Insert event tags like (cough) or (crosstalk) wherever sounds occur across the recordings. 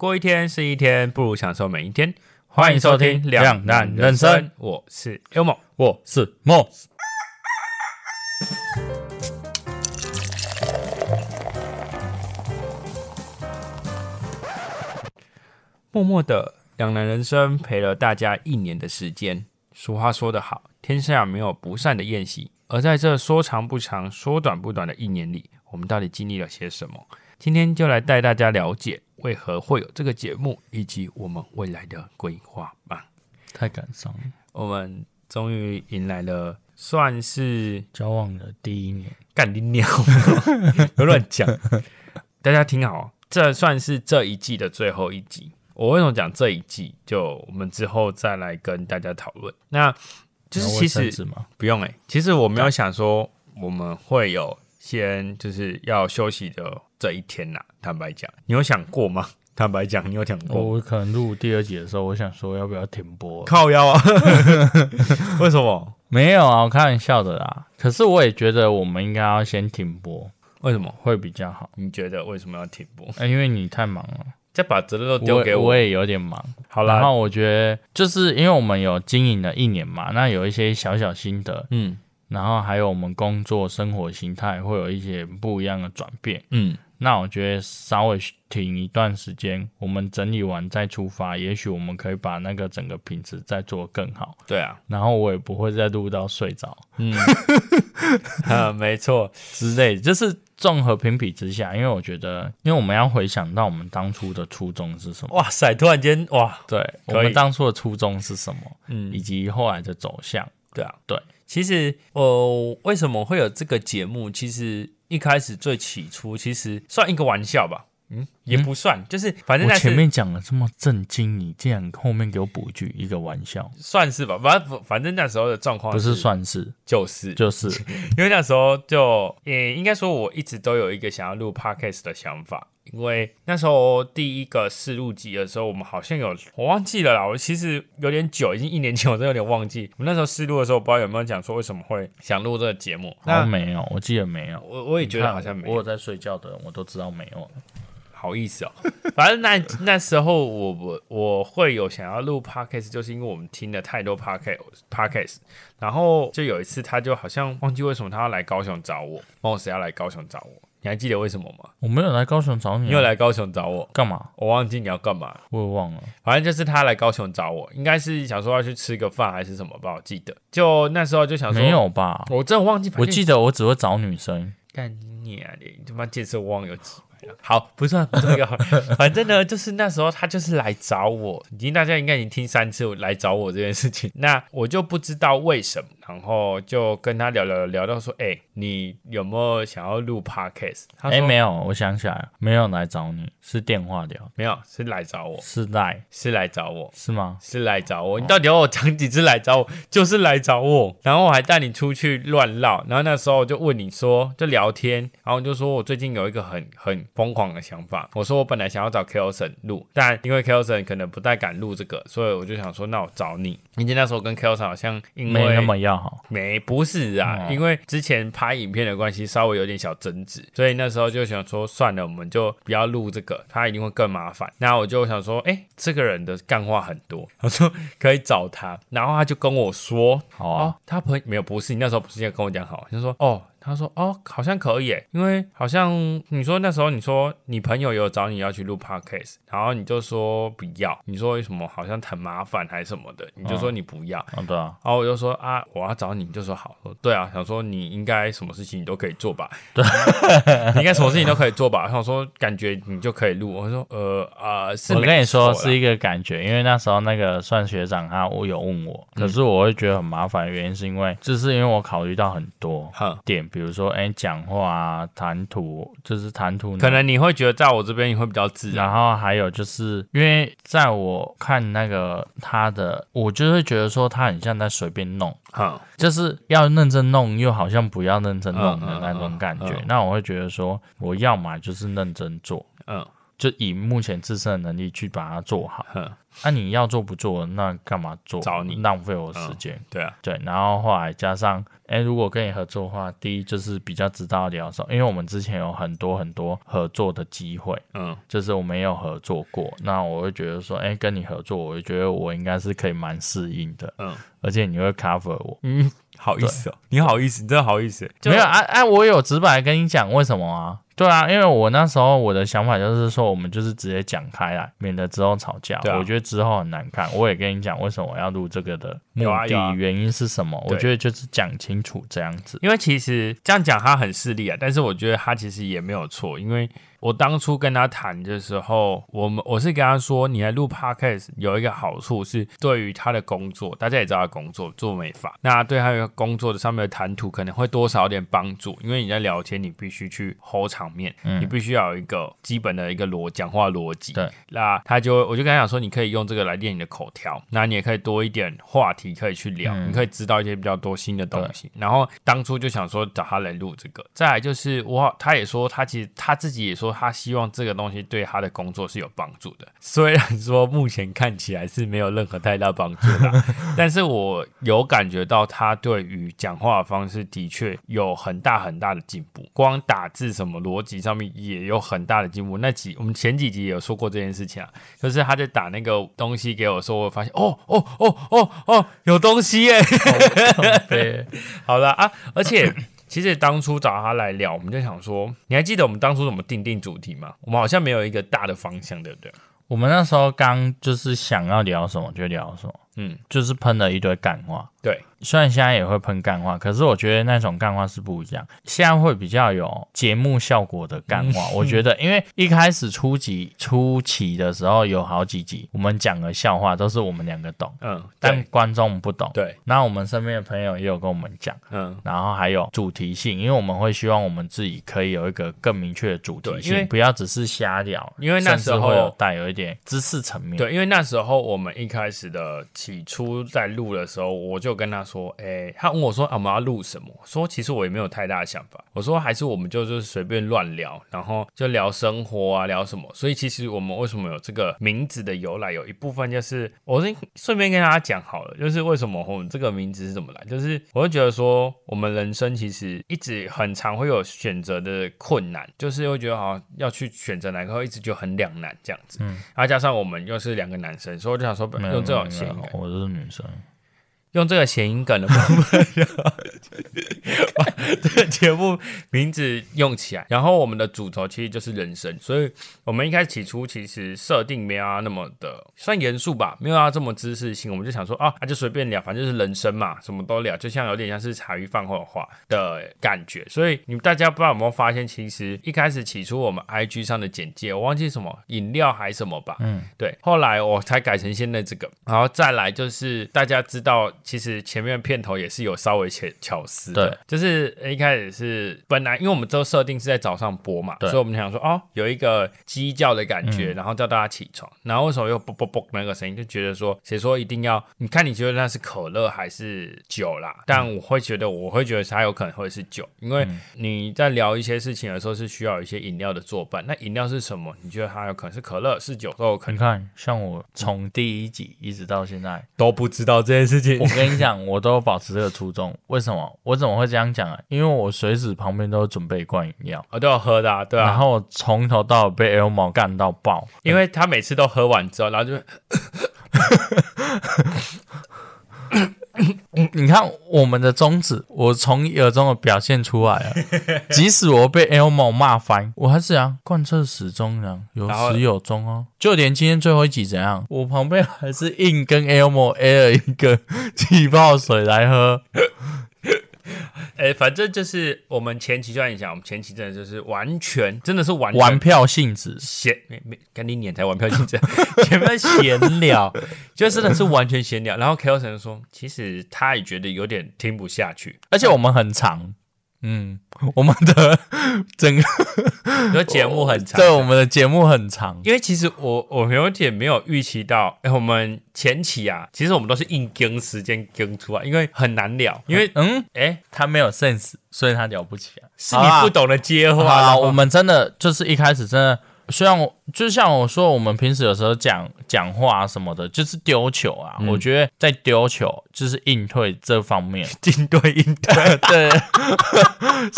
过一天是一天，不如享受每一天。欢迎收听《两难人生》，我是 Elmo，我是 Moss。默默的两难人生陪了大家一年的时间。俗话说得好，天下没有不散的宴席。而在这说长不长、说短不短的一年里，我们到底经历了些什么？今天就来带大家了解为何会有这个节目，以及我们未来的规划吧。太感伤了，我们终于迎来了算是交往的第一年，干你鸟，(laughs) 别乱讲。大家听好，这算是这一季的最后一集。我为什么讲这一季？就我们之后再来跟大家讨论。那就是其实不用哎，其实我没有想说我们会有先就是要休息的这一天呐。坦白讲，你有想过吗？(laughs) 坦白讲，你有想过？我可能录第二集的时候，我想说要不要停播？靠腰啊？(laughs) 为什么？没有啊，我开玩笑的啦。可是我也觉得我们应该要先停播，为什么会比较好？你觉得为什么要停播？因为你太忙了。再把责任都丢给我，我也有点忙。好啦，然后我觉得就是因为我们有经营了一年嘛，那有一些小小心得，嗯，然后还有我们工作生活形态会有一些不一样的转变，嗯，那我觉得稍微停一段时间，我们整理完再出发，也许我们可以把那个整个品质再做更好。对啊，然后我也不会再录到睡着，嗯，啊，(laughs) 没错，之类，就是。综合评比之下，因为我觉得，因为我们要回想到我们当初的初衷是什么。哇塞！突然间，哇，对，我们当初的初衷是什么？嗯，以及后来的走向。对啊，对。其实，呃，为什么会有这个节目？其实一开始最起初，其实算一个玩笑吧。嗯，也不算，就是反正前面讲了这么震惊，你竟然后面给我补一句一个玩笑，算是吧。反正反正那时候的状况不是算是，就是就是，(laughs) 因为那时候就也应该说，我一直都有一个想要录 podcast 的想法。因为那时候第一个试录集的时候，我们好像有我忘记了啦。我其实有点久，已经一年前，我真有点忘记。我那时候试录的时候，不知道有没有讲说为什么会想录这个节目。那没有，我记得没有。我我也觉得好像没有。我有在睡觉的人，我都知道没有。好意思哦，(laughs) 反正那那时候我我我会有想要录 podcast，就是因为我们听了太多 podcast podcast，然后就有一次他就好像忘记为什么他要来高雄找我，问我谁要来高雄找我，你还记得为什么吗？我没有来高雄找你，你有来高雄找我干嘛？我忘记你要干嘛，我也忘了。反正就是他来高雄找我，应该是想说要去吃个饭还是什么吧，我记得。就那时候就想说没有吧，我真的忘记。我记得我只会找女生。干你啊你他妈见色忘有几。好，不算不重要。(laughs) 反正呢，就是那时候他就是来找我，已经大家应该已经听三次来找我这件事情。(laughs) 那我就不知道为什么，然后就跟他聊聊聊到说，哎，你有没有想要录 podcast？他说没有，我想起来了，没有来找你，是电话聊，没有是来找我，是来是来找我，是吗？是来找我。你到底要我讲几次来找我？就是来找我，然后我还带你出去乱绕，然后那时候就问你说，就聊天，然后就说我最近有一个很很疯狂的想法。我说我本来想要找 Kelson 录，但因为 Kelson 可能不太敢录这个，所以我就想说，那我找你。因为那时候跟 Kelson 好像因为没那么要好，没不是啊，因为之前拍影片的关系，稍微有点小争执，所以那时候就想说，算了，我们就不要录这个，他一定会更麻烦。那我就想说，哎，这个人的干话很多，我说可以找他，然后他就跟我说，好啊，他朋没有不是，你那时候不是要跟我讲好，就说哦。他说：“哦，好像可以，因为好像你说那时候你说你朋友有找你要去录 podcast，然后你就说不要，你说为什么好像很麻烦还是什么的，你就说你不要。啊，对啊。然后我就说啊，我要找你，就说好。对啊，想说你应该什么事情你都可以做吧？对，(laughs) 你应该什么事情都可以做吧？想说感觉你就可以录。我说呃啊，是我跟你说是一个感觉，因为那时候那个算学长他我有问我，可是我会觉得很麻烦的原因是因为就是因为我考虑到很多点。”比如说，哎，讲话啊，谈吐，就是谈吐，可能你会觉得在我这边你会比较自然。然后还有就是，因为在我看那个他的，我就会觉得说他很像在随便弄，好，就是要认真弄，又好像不要认真弄的那种感觉。那我会觉得说，我要么就是认真做，嗯。就以目前自身的能力去把它做好。那你要做不做，那干嘛做？找你浪费我时间。对啊，对。然后后来加上，哎，如果跟你合作的话，第一就是比较知道聊什么，因为我们之前有很多很多合作的机会，嗯，就是我没有合作过，那我会觉得说，哎，跟你合作，我就觉得我应该是可以蛮适应的，嗯，而且你会 cover 我，嗯，好意思哦，你好意思，你真的好意思，没有啊，哎，我有直白跟你讲为什么啊？对啊，因为我那时候我的想法就是说，我们就是直接讲开来，免得之后吵架。我觉得之后很难看。我也跟你讲为什么我要录这个的目的，原因是什么？我觉得就是讲清楚这样子。因为其实这样讲他很势利啊，但是我觉得他其实也没有错，因为。我当初跟他谈的时候，我们我是跟他说，你来录 podcast 有一个好处是，对于他的工作，大家也知道他工作做美发，那对他工作的上面的谈吐可能会多少有点帮助，因为你在聊天，你必须去 hold 场面，你必须要有一个基本的一个逻讲话逻辑。对，那他就我就跟他讲说，你可以用这个来练你的口条，那你也可以多一点话题可以去聊，你可以知道一些比较多新的东西。然后当初就想说找他来录这个，再来就是我他也说他其实他自己也说他希望这个东西对他的工作是有帮助的，虽然说目前看起来是没有任何太大帮助的，(laughs) 但是我有感觉到他对于讲话的方式的确有很大很大的进步，光打字什么逻辑上面也有很大的进步。那几我们前几集也有说过这件事情啊，就是他在打那个东西给我的时候，我发现哦哦哦哦哦，有东西耶，对，(laughs) 好了啊，而且。(laughs) 其实当初找他来聊，我们就想说，你还记得我们当初怎么定定主题吗？我们好像没有一个大的方向，对不对？我们那时候刚就是想要聊什么就聊什么，嗯，就是喷了一堆干话，对。虽然现在也会喷干话，可是我觉得那种干话是不一样。现在会比较有节目效果的干话，我觉得，因为一开始初级初期的时候有好几集，我们讲的笑话都是我们两个懂，嗯，但观众不懂。对，那我们身边的朋友也有跟我们讲，嗯，然后还有主题性，因为我们会希望我们自己可以有一个更明确的主题性，不要只是瞎聊，因为那时候有带有一点知识层面。对，因为那时候我们一开始的起初在录的时候，我就跟他说，哎，他问我说，啊，我们要录什么？说其实我也没有太大的想法。我说还是我们就就是随便乱聊，然后就聊生活啊，聊什么。所以其实我们为什么有这个名字的由来，有一部分就是我先顺便跟大家讲好了，就是为什么我们这个名字是怎么来。就是我会觉得说，我们人生其实一直很常会有选择的困难，就是会觉得好像要去选择哪个，一直就很两难这样子。嗯，然后加上我们又是两个男生，所以我就想说用这种型。我是女生。用这个谐音梗的部分，(laughs) 把这个节目名字用起来。然后我们的主轴其实就是人生，所以我们一开始起初其实设定没有那么的算严肃吧，没有要这么知识性。我们就想说啊，那就随便聊，反正就是人生嘛，什么都聊，就像有点像是茶余饭后的话的感觉。所以你们大家不知道有没有发现，其实一开始起初我们 IG 上的简介，我忘记什么饮料还什么吧，嗯，对。后来我才改成现在这个，然后再来就是大家知道。其实前面片头也是有稍微巧巧思的，就是一开始是本来因为我们都设定是在早上播嘛，所以我们想说哦有一个鸡叫的感觉，然后叫大家起床，然后为什么又啵啵啵那个声音，就觉得说谁说一定要？你看你觉得那是可乐还是酒啦？但我会觉得我会觉得它有可能会是酒，因为你在聊一些事情的时候是需要一些饮料的作伴。那饮料是什么？你觉得它有可能是可乐是酒都有可能？你看像我从第一集一直到现在都不知道这件事情。我跟你讲，我都保持这个初衷。为什么？我怎么会这样讲啊？因为我随时旁边都准备一罐饮料，我都要喝的，对啊。然后我从头到尾被 L 毛干到爆，因为他每次都喝完之后，然后就。(laughs) 你看我们的宗旨，我从一而终的表现出来了。(laughs) 即使我被 Elmo 骂翻，我还是想贯彻始终，这样有始有终哦。就连今天最后一集怎样，我旁边还是硬跟 Elmo 了一个气泡水来喝。(laughs) 哎，反正就是我们前期就跟你讲，我们前期真的就是完全，真的是玩玩票性质，闲没没赶紧撵才玩票性质，前面闲聊，就真的是完全闲聊。然后 K O 神说，其实他也觉得有点听不下去，而且我们很长。嗯，我们的 (laughs) 整个节目很长，(laughs) 对，我们的节目很长，因为其实我我有点没有预期到，哎，我们前期啊，其实我们都是硬跟时间跟出来，因为很难聊，因为嗯，哎，他没有 sense，所以他聊不起来，是你不懂得接话。我们真的就是一开始真的虽然我就像我说，我们平时有时候讲讲话什么的，就是丢球啊。我觉得在丢球就是应对这方面，(laughs) 应对应对。(laughs) 对，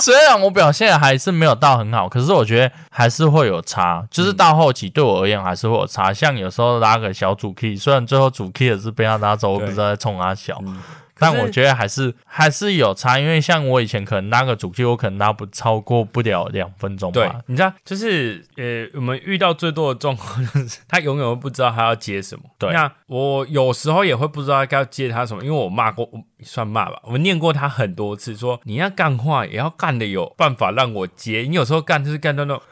虽然我表现还是没有到很好，可是我觉得还是会有差。就是到后期对我而言还是会有差。像有时候拉个小主 key，虽然最后主 key 也是被他拉走，我不知道在冲他小。但我觉得还是还是有差，因为像我以前可能拉个主机，我可能拉不超过不了两分钟吧。你知道，就是呃，我们遇到最多的状况就是，他永远都不知道他要接什么。对，那我有时候也会不知道该要接他什么，因为我骂过，算骂吧，我念过他很多次，说你要干话也要干的有办法让我接。你有时候干就是干到那种。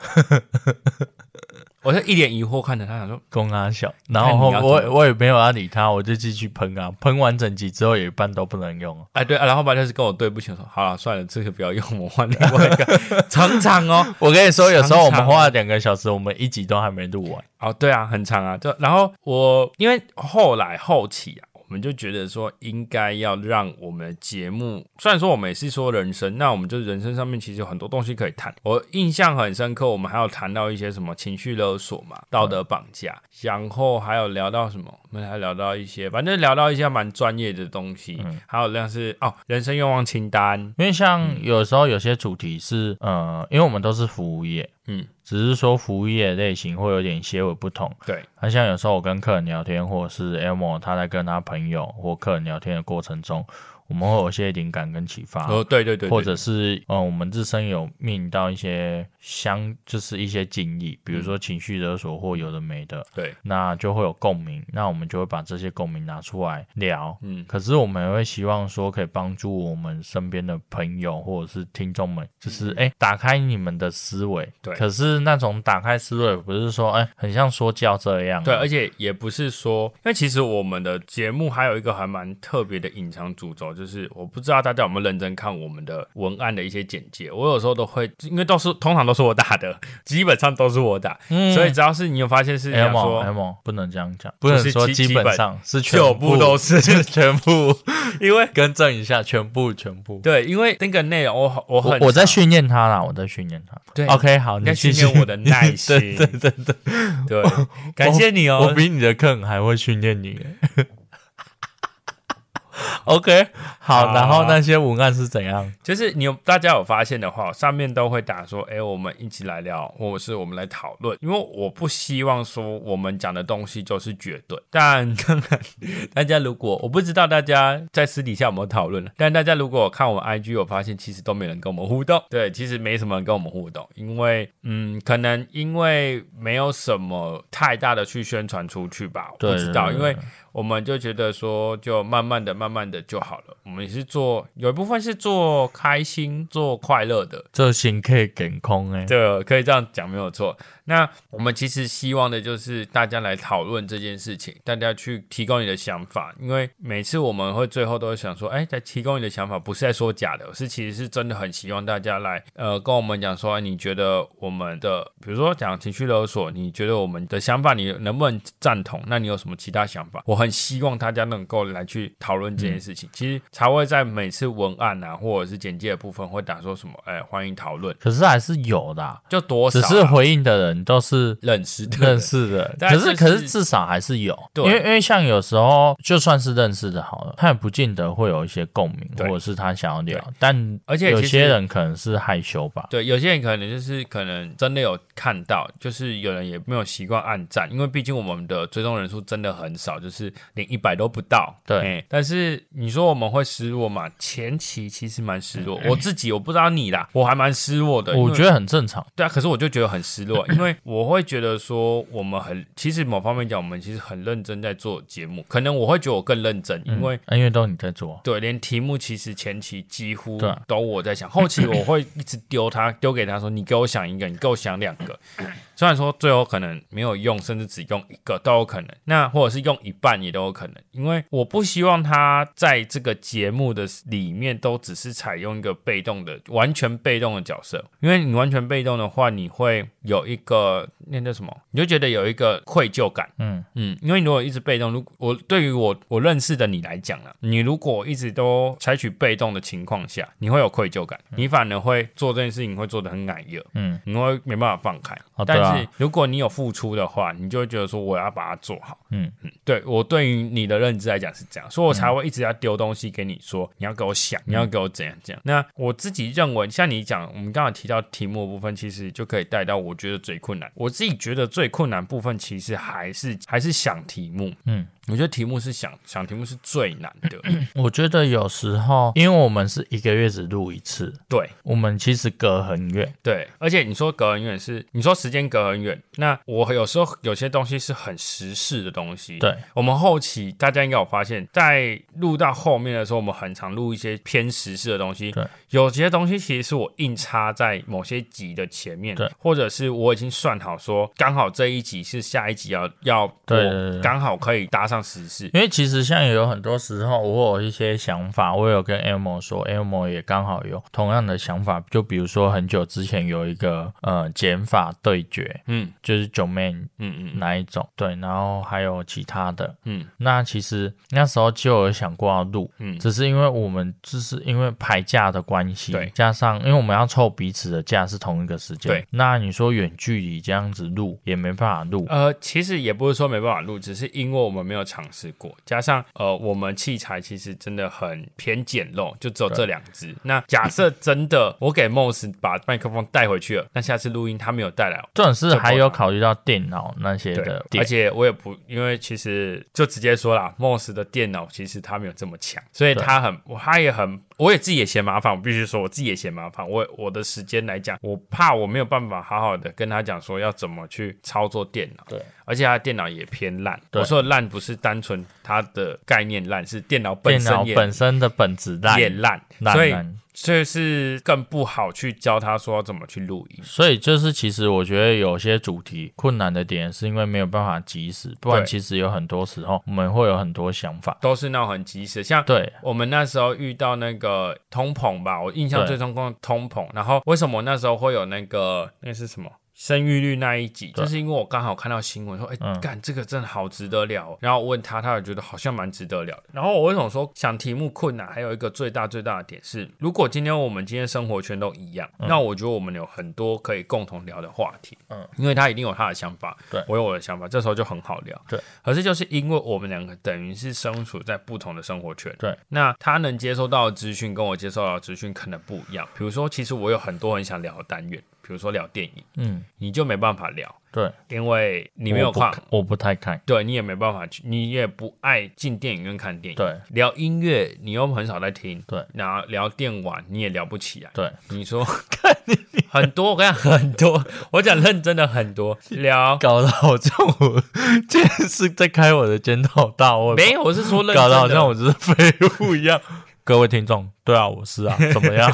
我就一脸疑惑看着他，想说公阿小，然后我我也没有要理他，我就继续喷啊，喷完整集之后也一半都不能用。哎，对，啊然后吧就是跟我对不起，说好了，算了，这个不要用，我换另外一个。(laughs) 长长哦，我跟你说，有时候我们花了两个小时，我们一集都还没录完。哦，对啊，很长啊，就然后我因为后来后期啊。我们就觉得说，应该要让我们的节目，虽然说我们也是说人生，那我们就人生上面其实有很多东西可以谈。我印象很深刻，我们还有谈到一些什么情绪勒索嘛、道德绑架，然后还有聊到什么，我们还聊到一些，反正聊到一些蛮专业的东西。还有像是哦，人生愿望清单，因为像有时候有些主题是，呃，因为我们都是服务业。嗯，只是说服务业类型会有点些微不同。对，那像有时候我跟客人聊天，或者是 Elmo 他在跟他朋友或客人聊天的过程中。我们会有一些灵感跟启发哦，对对对，或者是嗯，我们自身有面临到一些相，就是一些经历，比如说情绪勒索或有的没的，对，那就会有共鸣，那我们就会把这些共鸣拿出来聊，嗯，可是我们也会希望说可以帮助我们身边的朋友或者是听众们，就是哎，打开你们的思维，对，可是那种打开思维不是说哎，很像说教这样，对，而且也不是说，因为其实我们的节目还有一个还蛮特别的隐藏主轴。就是我不知道大家有没有认真看我们的文案的一些简介，我有时候都会，因为都是通常都是我打的，基本上都是我打，所以只要是你有发现是想说，M 不能这样讲，不能说基本上是全部都是全部，(laughs) 因为 (laughs) 更正一下，全部全部对，因为那个内容我我很我在训练他啦，我在训练他，对，OK 好，你训练我的 (laughs) 耐心，对对对对，感谢你哦，我比你的课还会训练你。OK，好，然后那些文案是怎样？就是你有大家有发现的话，上面都会打说，哎，我们一起来聊，或者是我们来讨论。因为我不希望说我们讲的东西就是绝对。但当然，大家如果我不知道大家在私底下有没有讨论但大家如果看我们 IG，我发现其实都没人跟我们互动。对，其实没什么人跟我们互动，因为嗯，可能因为没有什么太大的去宣传出去吧，不知道，因为。我们就觉得说，就慢慢的、慢慢的就好了。我们也是做，有一部分是做开心、做快乐的，这心可以给空哎，对，可以这样讲没有错。那我们其实希望的就是大家来讨论这件事情，大家去提供你的想法，因为每次我们会最后都会想说，哎，在提供你的想法，不是在说假的，是其实是真的很希望大家来，呃，跟我们讲说，你觉得我们的，比如说讲情绪勒索，你觉得我们的想法，你能不能赞同？那你有什么其他想法？我很希望大家能够来去讨论这件事情，其实才会在每次文案啊，或者是简介的部分会打说什么，哎，欢迎讨论。可是还是有的，就多少只是回应的人。都是认识认识的，可是可是至少还是有，因为因为像有时候就算是认识的好了，他也不见得会有一些共鸣，或者是他想要聊，但而且有些人可能是害羞吧，对，有些人可能就是可能真的有看到，就是有人也没有习惯按赞，因为毕竟我们的追踪人数真的很少，就是连一百都不到，对。但是你说我们会失落嘛？前期其实蛮失落，我自己我不知道你啦，我还蛮失落的，我觉得很正常，对啊，可是我就觉得很失落，因 (laughs) 为。我会觉得说，我们很其实某方面讲，我们其实很认真在做节目。可能我会觉得我更认真，因为因为都你在做。对，连题目其实前期几乎都我在想，后期我会一直丢他，丢给他说：“你给我想一个，你给我想两个。”虽然说最后可能没有用，甚至只用一个都有可能。那或者是用一半也都有可能，因为我不希望他在这个节目的里面都只是采用一个被动的、完全被动的角色，因为你完全被动的话，你会有一个那叫什么？你就觉得有一个愧疚感。嗯嗯，因为如果一直被动，如我对于我我认识的你来讲呢，你如果一直都采取被动的情况下，你会有愧疚感，你反而会做这件事情会做的很矮热，嗯，你会没办法放开。但是如果你有付出的话，你就会觉得说我要把它做好。嗯嗯，对我对于你的认知来讲是这样，所以我才会一直要丢东西给你，说你要给我想，你要给我怎样怎样。那我自己认为，像你讲，我们刚刚提到题目的部分，其实就可以带到我觉得最困难。我自己觉得最困难部分，其实还是还是想题目。嗯。我觉得题目是想想题目是最难的。(clears throat) 我觉得有时候，因为我们是一个月只录一次，对，我们其实隔很远，对。而且你说隔很远是，你说时间隔很远，那我有时候有些东西是很时事的东西。对，我们后期大家应该有发现，在录到后面的时候，我们很常录一些偏时事的东西。对，有些东西其实是我硬插在某些集的前面，对，或者是我已经算好说，刚好这一集是下一集要要播，刚好可以搭上。实事，因为其实像有很多时候，我有一些想法，我有跟 Elmo 说，Elmo 也刚好有同样的想法。就比如说很久之前有一个呃减法对决，嗯，就是九 man，嗯嗯，哪一种？对，然后还有其他的，嗯，那其实那时候就有想过要录，嗯，只是因为我们就是因为排假的关系，对，加上因为我们要凑彼此的假是同一个时间，对，那你说远距离这样子录也没办法录，呃，其实也不是说没办法录，只是因为我们没有。尝试过，加上呃，我们器材其实真的很偏简陋，就只有这两只。那假设真的我给 Moss 把麦克风带回去了，那下次录音他没有带来，这种是还有考虑到电脑那些的，而且我也不，因为其实就直接说啦 m o s s 的电脑其实他没有这么强，所以他很，他也很。我也自己也嫌麻烦，我必须说，我自己也嫌麻烦。我我的时间来讲，我怕我没有办法好好的跟他讲说要怎么去操作电脑。对，而且他电脑也偏烂。我说的烂不是单纯它的概念烂，是电脑本身本身的本质烂也烂，所以。所以是更不好去教他说怎么去录音，所以就是其实我觉得有些主题困难的点是因为没有办法及时，不然其实有很多时候我们会有很多想法，都是那种很及时。像对我们那时候遇到那个通膨吧，我印象最深刻通膨，然后为什么那时候会有那个那是什么？生育率那一集，就是因为我刚好看到新闻说，哎，干这个真的好值得聊。然后我问他，他也觉得好像蛮值得聊的。然后我为什么说想题目困难？还有一个最大最大的点是，如果今天我们今天生活圈都一样，那我觉得我们有很多可以共同聊的话题。嗯，因为他一定有他的想法，对我有我的想法，这时候就很好聊。对，可是就是因为我们两个等于是身处在不同的生活圈，对，那他能接收到的资讯跟我接收到的资讯可能不一样。比如说，其实我有很多很想聊的单元。比如说聊电影，嗯，你就没办法聊，对，因为你没有看，我不太看，对你也没办法去，你也不爱进电影院看电影，对，聊音乐你又很少在听，对，然后聊电玩你也聊不起来，对，你说 (laughs) 看很多，我跟你讲很多，(laughs) 我讲认真的很多，聊搞得好像我今天是在开我的检讨大会，没有，我是说搞得好像我只是废物一样。(laughs) 各位听众，对啊，我是啊，(laughs) 怎么样？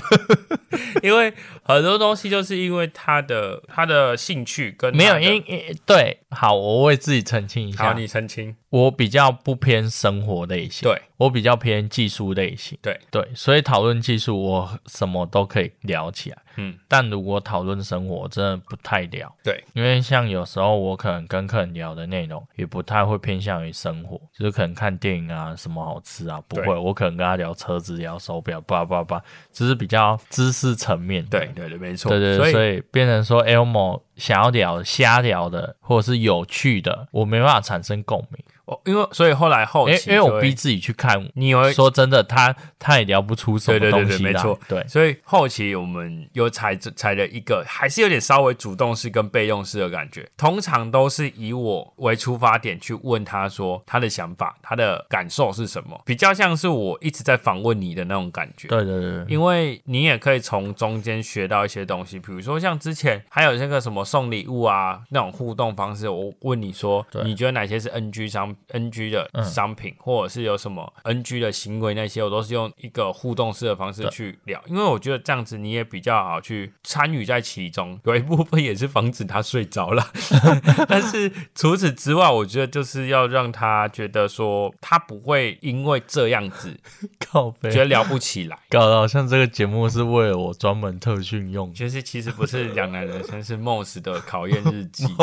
(laughs) 因为很多东西就是因为他的他的兴趣跟没有因因对，好，我为自己澄清一下，好，你澄清。我比较不偏生活类型，对。我比较偏技术类型，对。对，所以讨论技术我什么都可以聊起来，嗯，但如果讨论生活，真的不太聊，对，因为像有时候我可能跟客人聊的内容也不太会偏向于生活，就是可能看电影啊，什么好吃啊，不会，我可能跟他聊车子、聊手表，叭叭叭，只是比较知识层面，对对对，没错，对对，所以变成说 Elmo 想要聊瞎聊的，或者是有趣的，我没办法产生共鸣。哦，因为所以后来后期，因为我逼自己去看，你会说真的，他他也聊不出什么东西没错，对，所以后期我们又采采了一个，还是有点稍微主动式跟被动式的感觉。通常都是以我为出发点去问他说他的想法，他的感受是什么，比较像是我一直在访问你的那种感觉。对对对，因为你也可以从中间学到一些东西，比如说像之前还有那个什么送礼物啊那种互动方式，我问你说你觉得哪些是 NG 商品？NG 的商品，或者是有什么 NG 的行为那些，我都是用一个互动式的方式去聊，因为我觉得这样子你也比较好去参与在其中。有一部分也是防止他睡着了，(laughs) 但是除此之外，我觉得就是要让他觉得说他不会因为这样子觉得聊不起来，搞得好像这个节目是为了我专门特训用。其实其实不是两男人生，是 Moss 的考验日记。(laughs)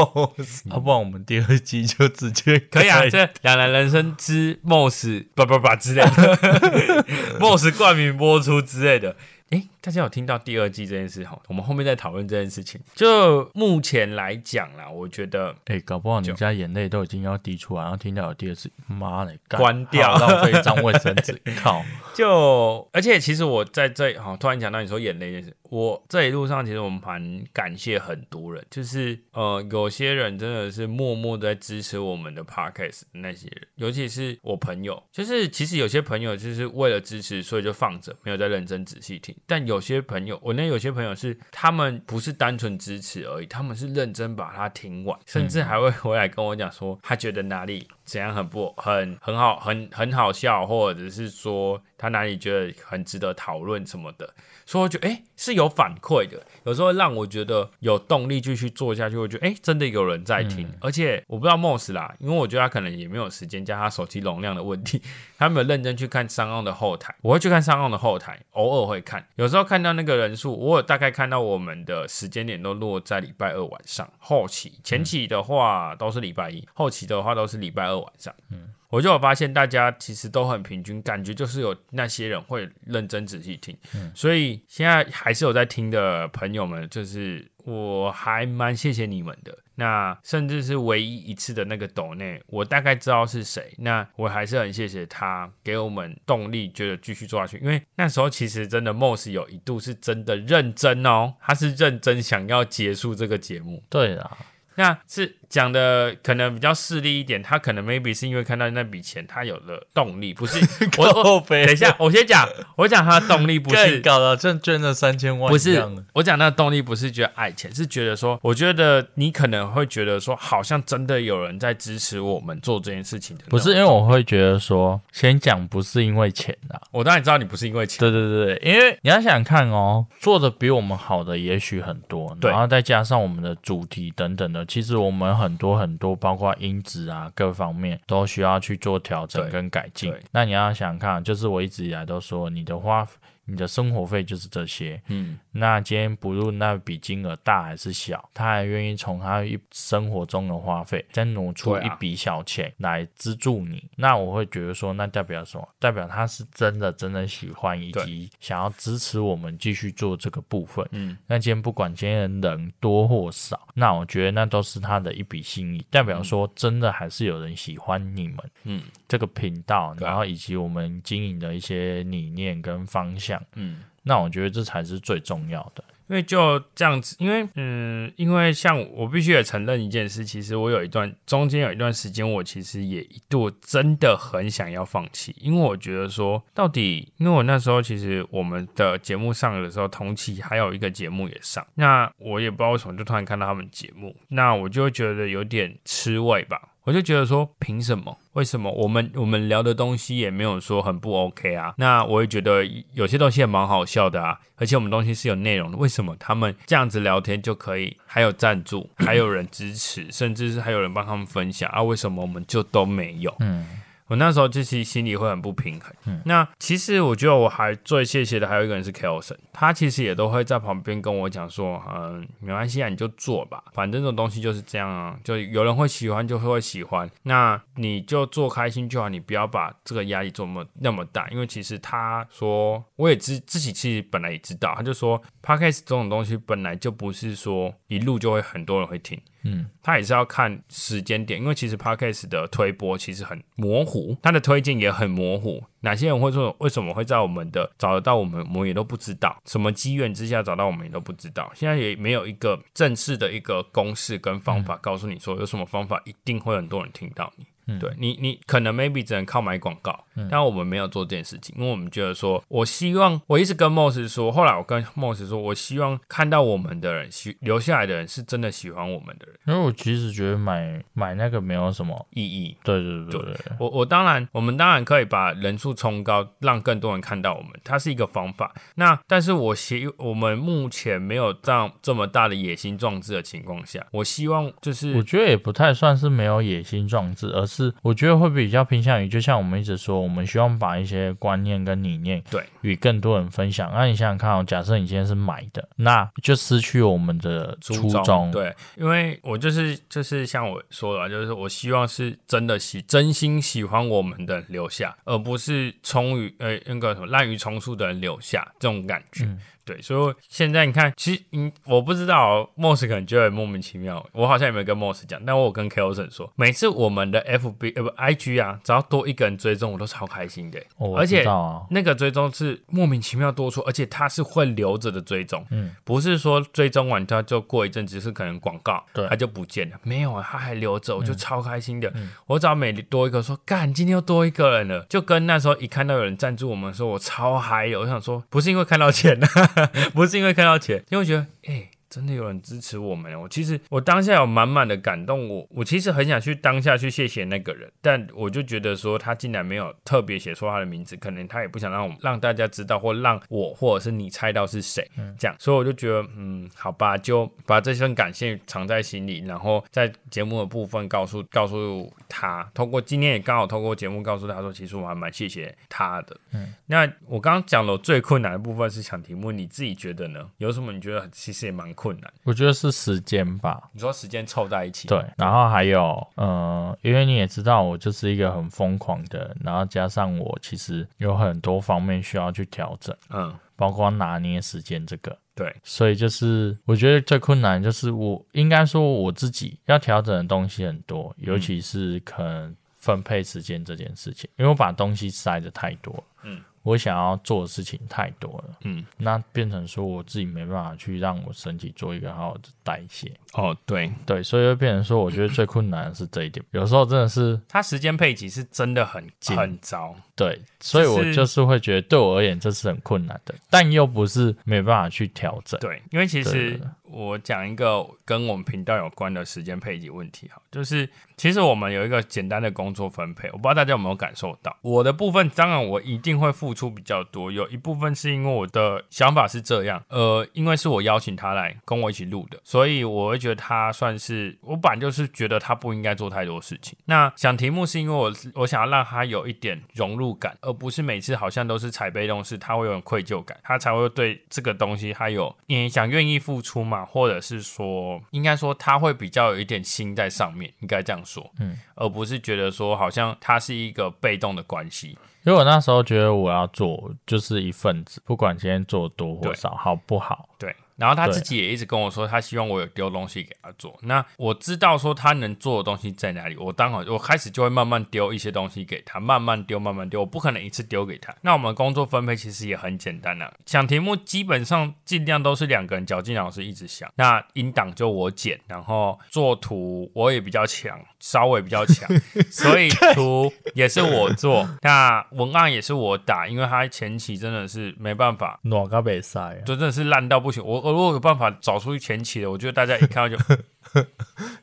要不然我们第二季就直接可以啊，这两人人生之 Moss 不不不之类的，(laughs) Moss 冠名播出之类的。哎，大家有听到第二季这件事哈？我们后面再讨论这件事情。就目前来讲啦，我觉得，哎，搞不好你家眼泪都已经要滴出来，然后听到有第二次，妈的，关掉，浪费一张卫生纸，(laughs) 靠！就而且其实我在这哈，突然讲到你说眼泪这件事，我这一路上其实我们蛮感谢很多人，就是呃，有些人真的是默默在支持我们的 podcast 那些人，尤其是我朋友，就是其实有些朋友就是为了支持，所以就放着，没有在认真仔细听。但有些朋友，我那有些朋友是他们不是单纯支持而已，他们是认真把它听完，甚至还会回来跟我讲说，他觉得哪里怎样很不很很好，很很好笑，或者是说他哪里觉得很值得讨论什么的。所以我觉得，哎，是有反馈的，有时候让我觉得有动力继续做下去。我觉得，哎，真的有人在听，而且我不知道 Moss 啦，因为我觉得他可能也没有时间加他手机容量的问题，他没有认真去看商用的后台。我会去看商用的后台，偶尔会看，有时候看到那个人数，我有大概看到我们的时间点都落在礼拜二晚上，后期前期的话都是礼拜一，后期的话都是礼拜二晚上。嗯。我就有发现，大家其实都很平均，感觉就是有那些人会认真仔细听，所以现在还是有在听的朋友们，就是我还蛮谢谢你们的。那甚至是唯一一次的那个抖内，我大概知道是谁，那我还是很谢谢他给我们动力，觉得继续做下去。因为那时候其实真的 Moss 有一度是真的认真哦，他是认真想要结束这个节目。对啊，那是。讲的可能比较势利一点，他可能 maybe 是因为看到那笔钱，他有了动力，不是 (laughs) 我。等一下，我先讲，我讲他的动力不是搞了捐捐了三千万，不是我讲那个动力不是觉得爱钱，是觉得说，我觉得你可能会觉得说，好像真的有人在支持我们做这件事情的。不是因为我会觉得说，先讲不是因为钱啊，我当然知道你不是因为钱。对对对，因为你要想看哦，做的比我们好的也许很多，然后再加上我们的主题等等的，其实我们很多很多。包括音质啊，各方面都需要去做调整跟改进。那你要想看，就是我一直以来都说，你的花。你的生活费就是这些，嗯，那今天不论那笔金额大还是小，他还愿意从他一生活中的花费再挪出一笔小钱来资助你，那我会觉得说，那代表什么？代表他是真的真的喜欢以及想要支持我们继续做这个部分，嗯，那今天不管今天人多或少，那我觉得那都是他的一笔心意，代表说真的还是有人喜欢你们，嗯，这个频道，然后以及我们经营的一些理念跟方向。嗯，那我觉得这才是最重要的，因为就这样子，因为嗯，因为像我必须也承认一件事，其实我有一段中间有一段时间，我其实也一度真的很想要放弃，因为我觉得说，到底，因为我那时候其实我们的节目上的时候，同期还有一个节目也上，那我也不知道为什么就突然看到他们节目，那我就觉得有点吃味吧。我就觉得说，凭什么？为什么我们我们聊的东西也没有说很不 OK 啊？那我也觉得有些东西也蛮好笑的啊，而且我们东西是有内容的。为什么他们这样子聊天就可以，还有赞助，还有人支持，甚至是还有人帮他们分享啊？为什么我们就都没有？嗯。我那时候就其实心里会很不平衡。嗯，那其实我觉得我还最谢谢的还有一个人是 Kelson，他其实也都会在旁边跟我讲说，嗯，没关系啊，你就做吧，反正这种东西就是这样啊，就有人会喜欢就会喜欢，那你就做开心就好，你不要把这个压力做那么那么大，因为其实他说我也知自己其实本来也知道，他就说 Podcast 这种东西本来就不是说一路就会很多人会听。嗯，他也是要看时间点，因为其实 podcast 的推播其实很模糊，它的推荐也很模糊。哪些人会说为什么会在我们的找得到我们，我们也都不知道。什么机缘之下找到我们也都不知道。现在也没有一个正式的一个公式跟方法告诉你说有什么方法一定会很多人听到你。对你，你可能 maybe 只能靠买广告。嗯但我们没有做这件事情，因为我们觉得说，我希望我一直跟莫斯说，后来我跟莫斯说，我希望看到我们的人喜留下来的人是真的喜欢我们的人。因为我其实觉得买买那个没有什么意义。对对对对，我我当然，我们当然可以把人数冲高，让更多人看到我们，它是一个方法。那但是我希我们目前没有这样这么大的野心壮志的情况下，我希望就是我觉得也不太算是没有野心壮志，而是我觉得会比较偏向于，就像我们一直说，我们希望把一些观念跟理念对与更多人分享。那你想想看哦，假设你今天是买的，那就失去我们的初衷。对，因为我就是就是像我说的，就是我希望是真的喜真心喜欢我们的留下，而不是充于呃那个什么滥竽充数的人留下这种感觉。对，所以现在你看，其实嗯，我不知道 Moss 可能觉得莫名其妙，我好像也没跟 Moss 讲，但我有跟 Kelson 说，每次我们的 FB 呃不 IG 啊，只要多一个人追踪，我都超开心的。而且那个追踪是莫名其妙多出，而且它是会留着的追踪，嗯，不是说追踪完它就过一阵子是可能广告，对，他就不见了，没有啊，他还留着，我就超开心的。我只要每多一个说，干，今天又多一个人了，就跟那时候一看到有人赞助我们说，我超嗨的，我想说，不是因为看到钱呢。(laughs) 不是因为看到钱，因为觉得，哎。真的有人支持我们，我其实我当下有满满的感动，我我其实很想去当下去谢谢那个人，但我就觉得说他竟然没有特别写出他的名字，可能他也不想让我让大家知道，或让我或者是你猜到是谁，这样，所以我就觉得，嗯，好吧，就把这份感谢藏在心里，然后在节目的部分告诉告诉他，通过今天也刚好通过节目告诉他说，其实我还蛮谢谢他的。嗯，那我刚刚讲了最困难的部分是抢题目，你自己觉得呢？有什么你觉得其实也蛮。困难，我觉得是时间吧。你说时间凑在一起，对。然后还有，嗯，因为你也知道，我就是一个很疯狂的，然后加上我其实有很多方面需要去调整，嗯，包括拿捏时间这个，对。所以就是我觉得最困难就是我应该说我自己要调整的东西很多，尤其是可能分配时间这件事情，因为我把东西塞的太多，嗯。我想要做的事情太多了，嗯，那变成说我自己没办法去让我身体做一个好好的代谢。哦，对对，所以就变成说，我觉得最困难的是这一点。有时候真的是，(clears throat) 它时间配给是真的很很糟。对，所以我就是会觉得，对我而言这是很困难的，但又不是没办法去调整。对，因为其实我讲一个跟我们频道有关的时间配给问题哈，就是其实我们有一个简单的工作分配，我不知道大家有没有感受到。我的部分当然我一定会付出比较多，有一部分是因为我的想法是这样，呃，因为是我邀请他来跟我一起录的，所以我会觉得他算是我本来就是觉得他不应该做太多事情。那想题目是因为我我想要让他有一点融入。感，而不是每次好像都是踩被动式，他会有愧疚感，他才会对这个东西他有你想愿意付出嘛，或者是说，应该说他会比较有一点心在上面，应该这样说，嗯，而不是觉得说好像他是一个被动的关系。因为我那时候觉得我要做就是一份子，不管今天做多或少，好不好？对。然后他自己也一直跟我说，他希望我有丢东西给他做。那我知道说他能做的东西在哪里，我当好我开始就会慢慢丢一些东西给他，慢慢丢，慢慢丢。我不可能一次丢给他。那我们工作分配其实也很简单啊，想题目基本上尽量都是两个人，绞尽脑汁一直想。那音档就我剪，然后做图我也比较强，稍微比较强，(laughs) 所以图也是我做。那文案也是我打，因为他前期真的是没办法，暖个比赛，就真的是烂到不行。我。我如果有办法找出前期的，我觉得大家一看到就。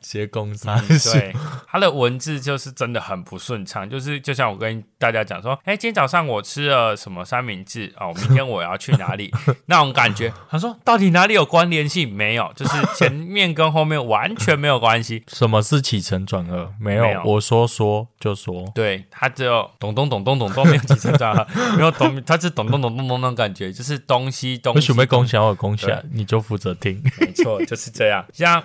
写公司，对他的文字就是真的很不顺畅，就是就像我跟大家讲说，哎，今天早上我吃了什么三明治哦，明天我要去哪里 (laughs) 那种感觉。他说到底哪里有关联性？没有，就是前面跟后面完全没有关系。(laughs) 什么是起承转合？没有，我说说就说，对他只有咚咚咚咚咚咚，没有起承转合，没有咚，他是咚咚咚咚咚那种感觉，就是东西东西。准备共享我共享，你就负责听。没错，就是这样，像。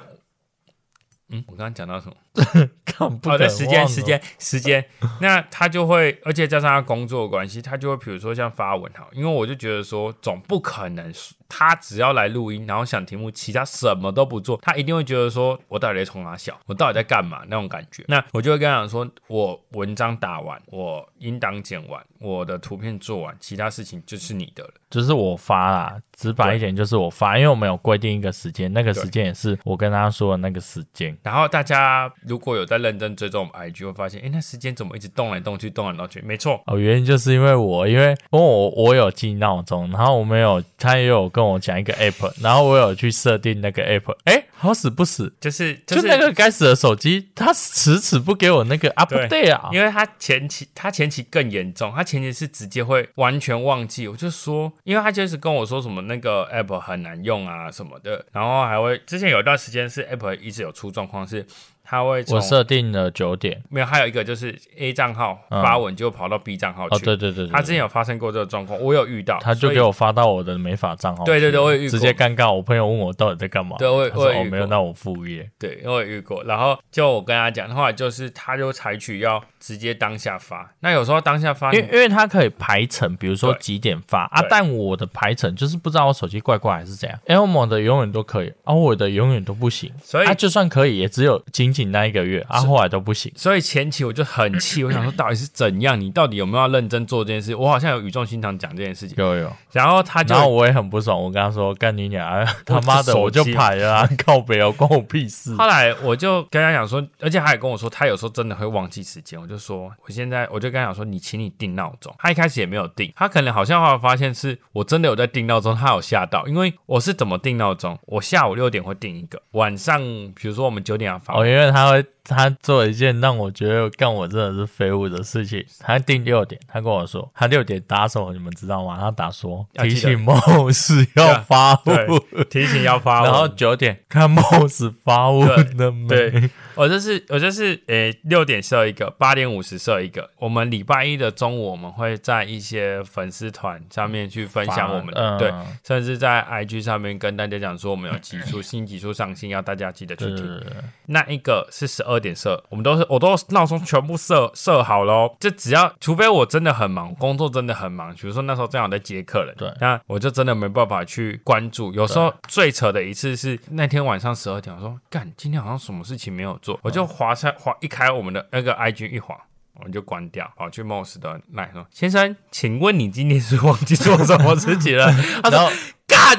嗯，我刚刚讲到什么？(laughs) 好的，时间，时间，时间。那他就会，而且加上他工作的关系，他就会，比如说像发文哈，因为我就觉得说，总不可能他只要来录音，然后想题目，其他什么都不做，他一定会觉得说，我到底在冲哪小，我到底在干嘛那种感觉。那我就会跟他讲说，我文章打完，我应当剪完，我的图片做完，其他事情就是你的了。就是我发啦，直白一点就是我发，因为我们有规定一个时间，那个时间也是我跟他说的那个时间。然后大家如果有在认真追踪我们 IG，会发现，哎，那时间怎么一直动来动去，动来动去？没错，哦，原因就是因为我，因为因为我我有记闹钟，然后我没有，他也有跟我讲一个 app，然后我有去设定那个 (laughs) app，哎，好死不死，就是就那个该死的手机，它迟迟不给我那个 update 啊，因为它前期它前期更严重，它前期是直接会完全忘记，我就说，因为他就是跟我说什么那个 app 很难用啊什么的，然后还会之前有一段时间是 app 一直有出状况是。他会我设定了九点，没有，还有一个就是 A 账号发文就跑到 B 账号去。哦，对对对，他之前有发生过这个状况，我有遇到，他就给我发到我的美发账号。对对对，我也遇过，直接尴尬。我朋友问我到底在干嘛？对，我我也没有，那我副业。对，我也遇过。然后就我跟他讲，后来就是他就采取要直接当下发。那有时候当下发，因为因为他可以排程，比如说几点发啊，但我的排程就是不知道我手机怪怪还是怎样。Elmo 的永远都可以，而我的永远都不行。所以他就算可以，也只有仅仅那一个月。啊后来都不行，所以前期我就很气，我想说 (clears throat) 到底是怎样？你到底有没有要认真做这件事？我好像有语重心长讲这件事情，有有。然后他就，然后我也很不爽，我跟他说：“干你娘，(laughs) 他妈的，我就排了，靠北哦，关我屁事。”后来我就跟他讲说，而且他也跟我说，他有时候真的会忘记时间。我就说，我现在我就跟他讲说，你请你定闹钟。他一开始也没有定，他可能好像后来发现是我真的有在定闹钟，他有吓到，因为我是怎么定闹钟？我下午六点会定一个，晚上比如说我们九点要发，哦，因为他会。他做一件让我觉得干我真的是废物的事情。他定六点，他跟我说他六点打手，你们知道吗？他打说提醒 Moss 要发物，提醒要发然后九点看 Moss 发物的没。我就是我就是诶，六点设一个，八点五十设一个。我们礼拜一的中午，我们会在一些粉丝团上面去分享我们的，对，甚至在 IG 上面跟大家讲说我们有集数 (laughs) 新集数上新，要大家记得去听。那一个是十二点设，我们都是我都闹钟全部设设好喽，就只要除非我真的很忙，工作真的很忙，比如说那时候正好在接客人，对，那我就真的没办法去关注。有时候最扯的一次是那天晚上十二点，我说干，今天好像什么事情没有做。我就滑下滑一开我们的那个 IG 一滑，我们就关掉，跑去 Moss 的奈说：“先生，请问你今天是忘记做什么事情了？” (laughs) 他说：“干。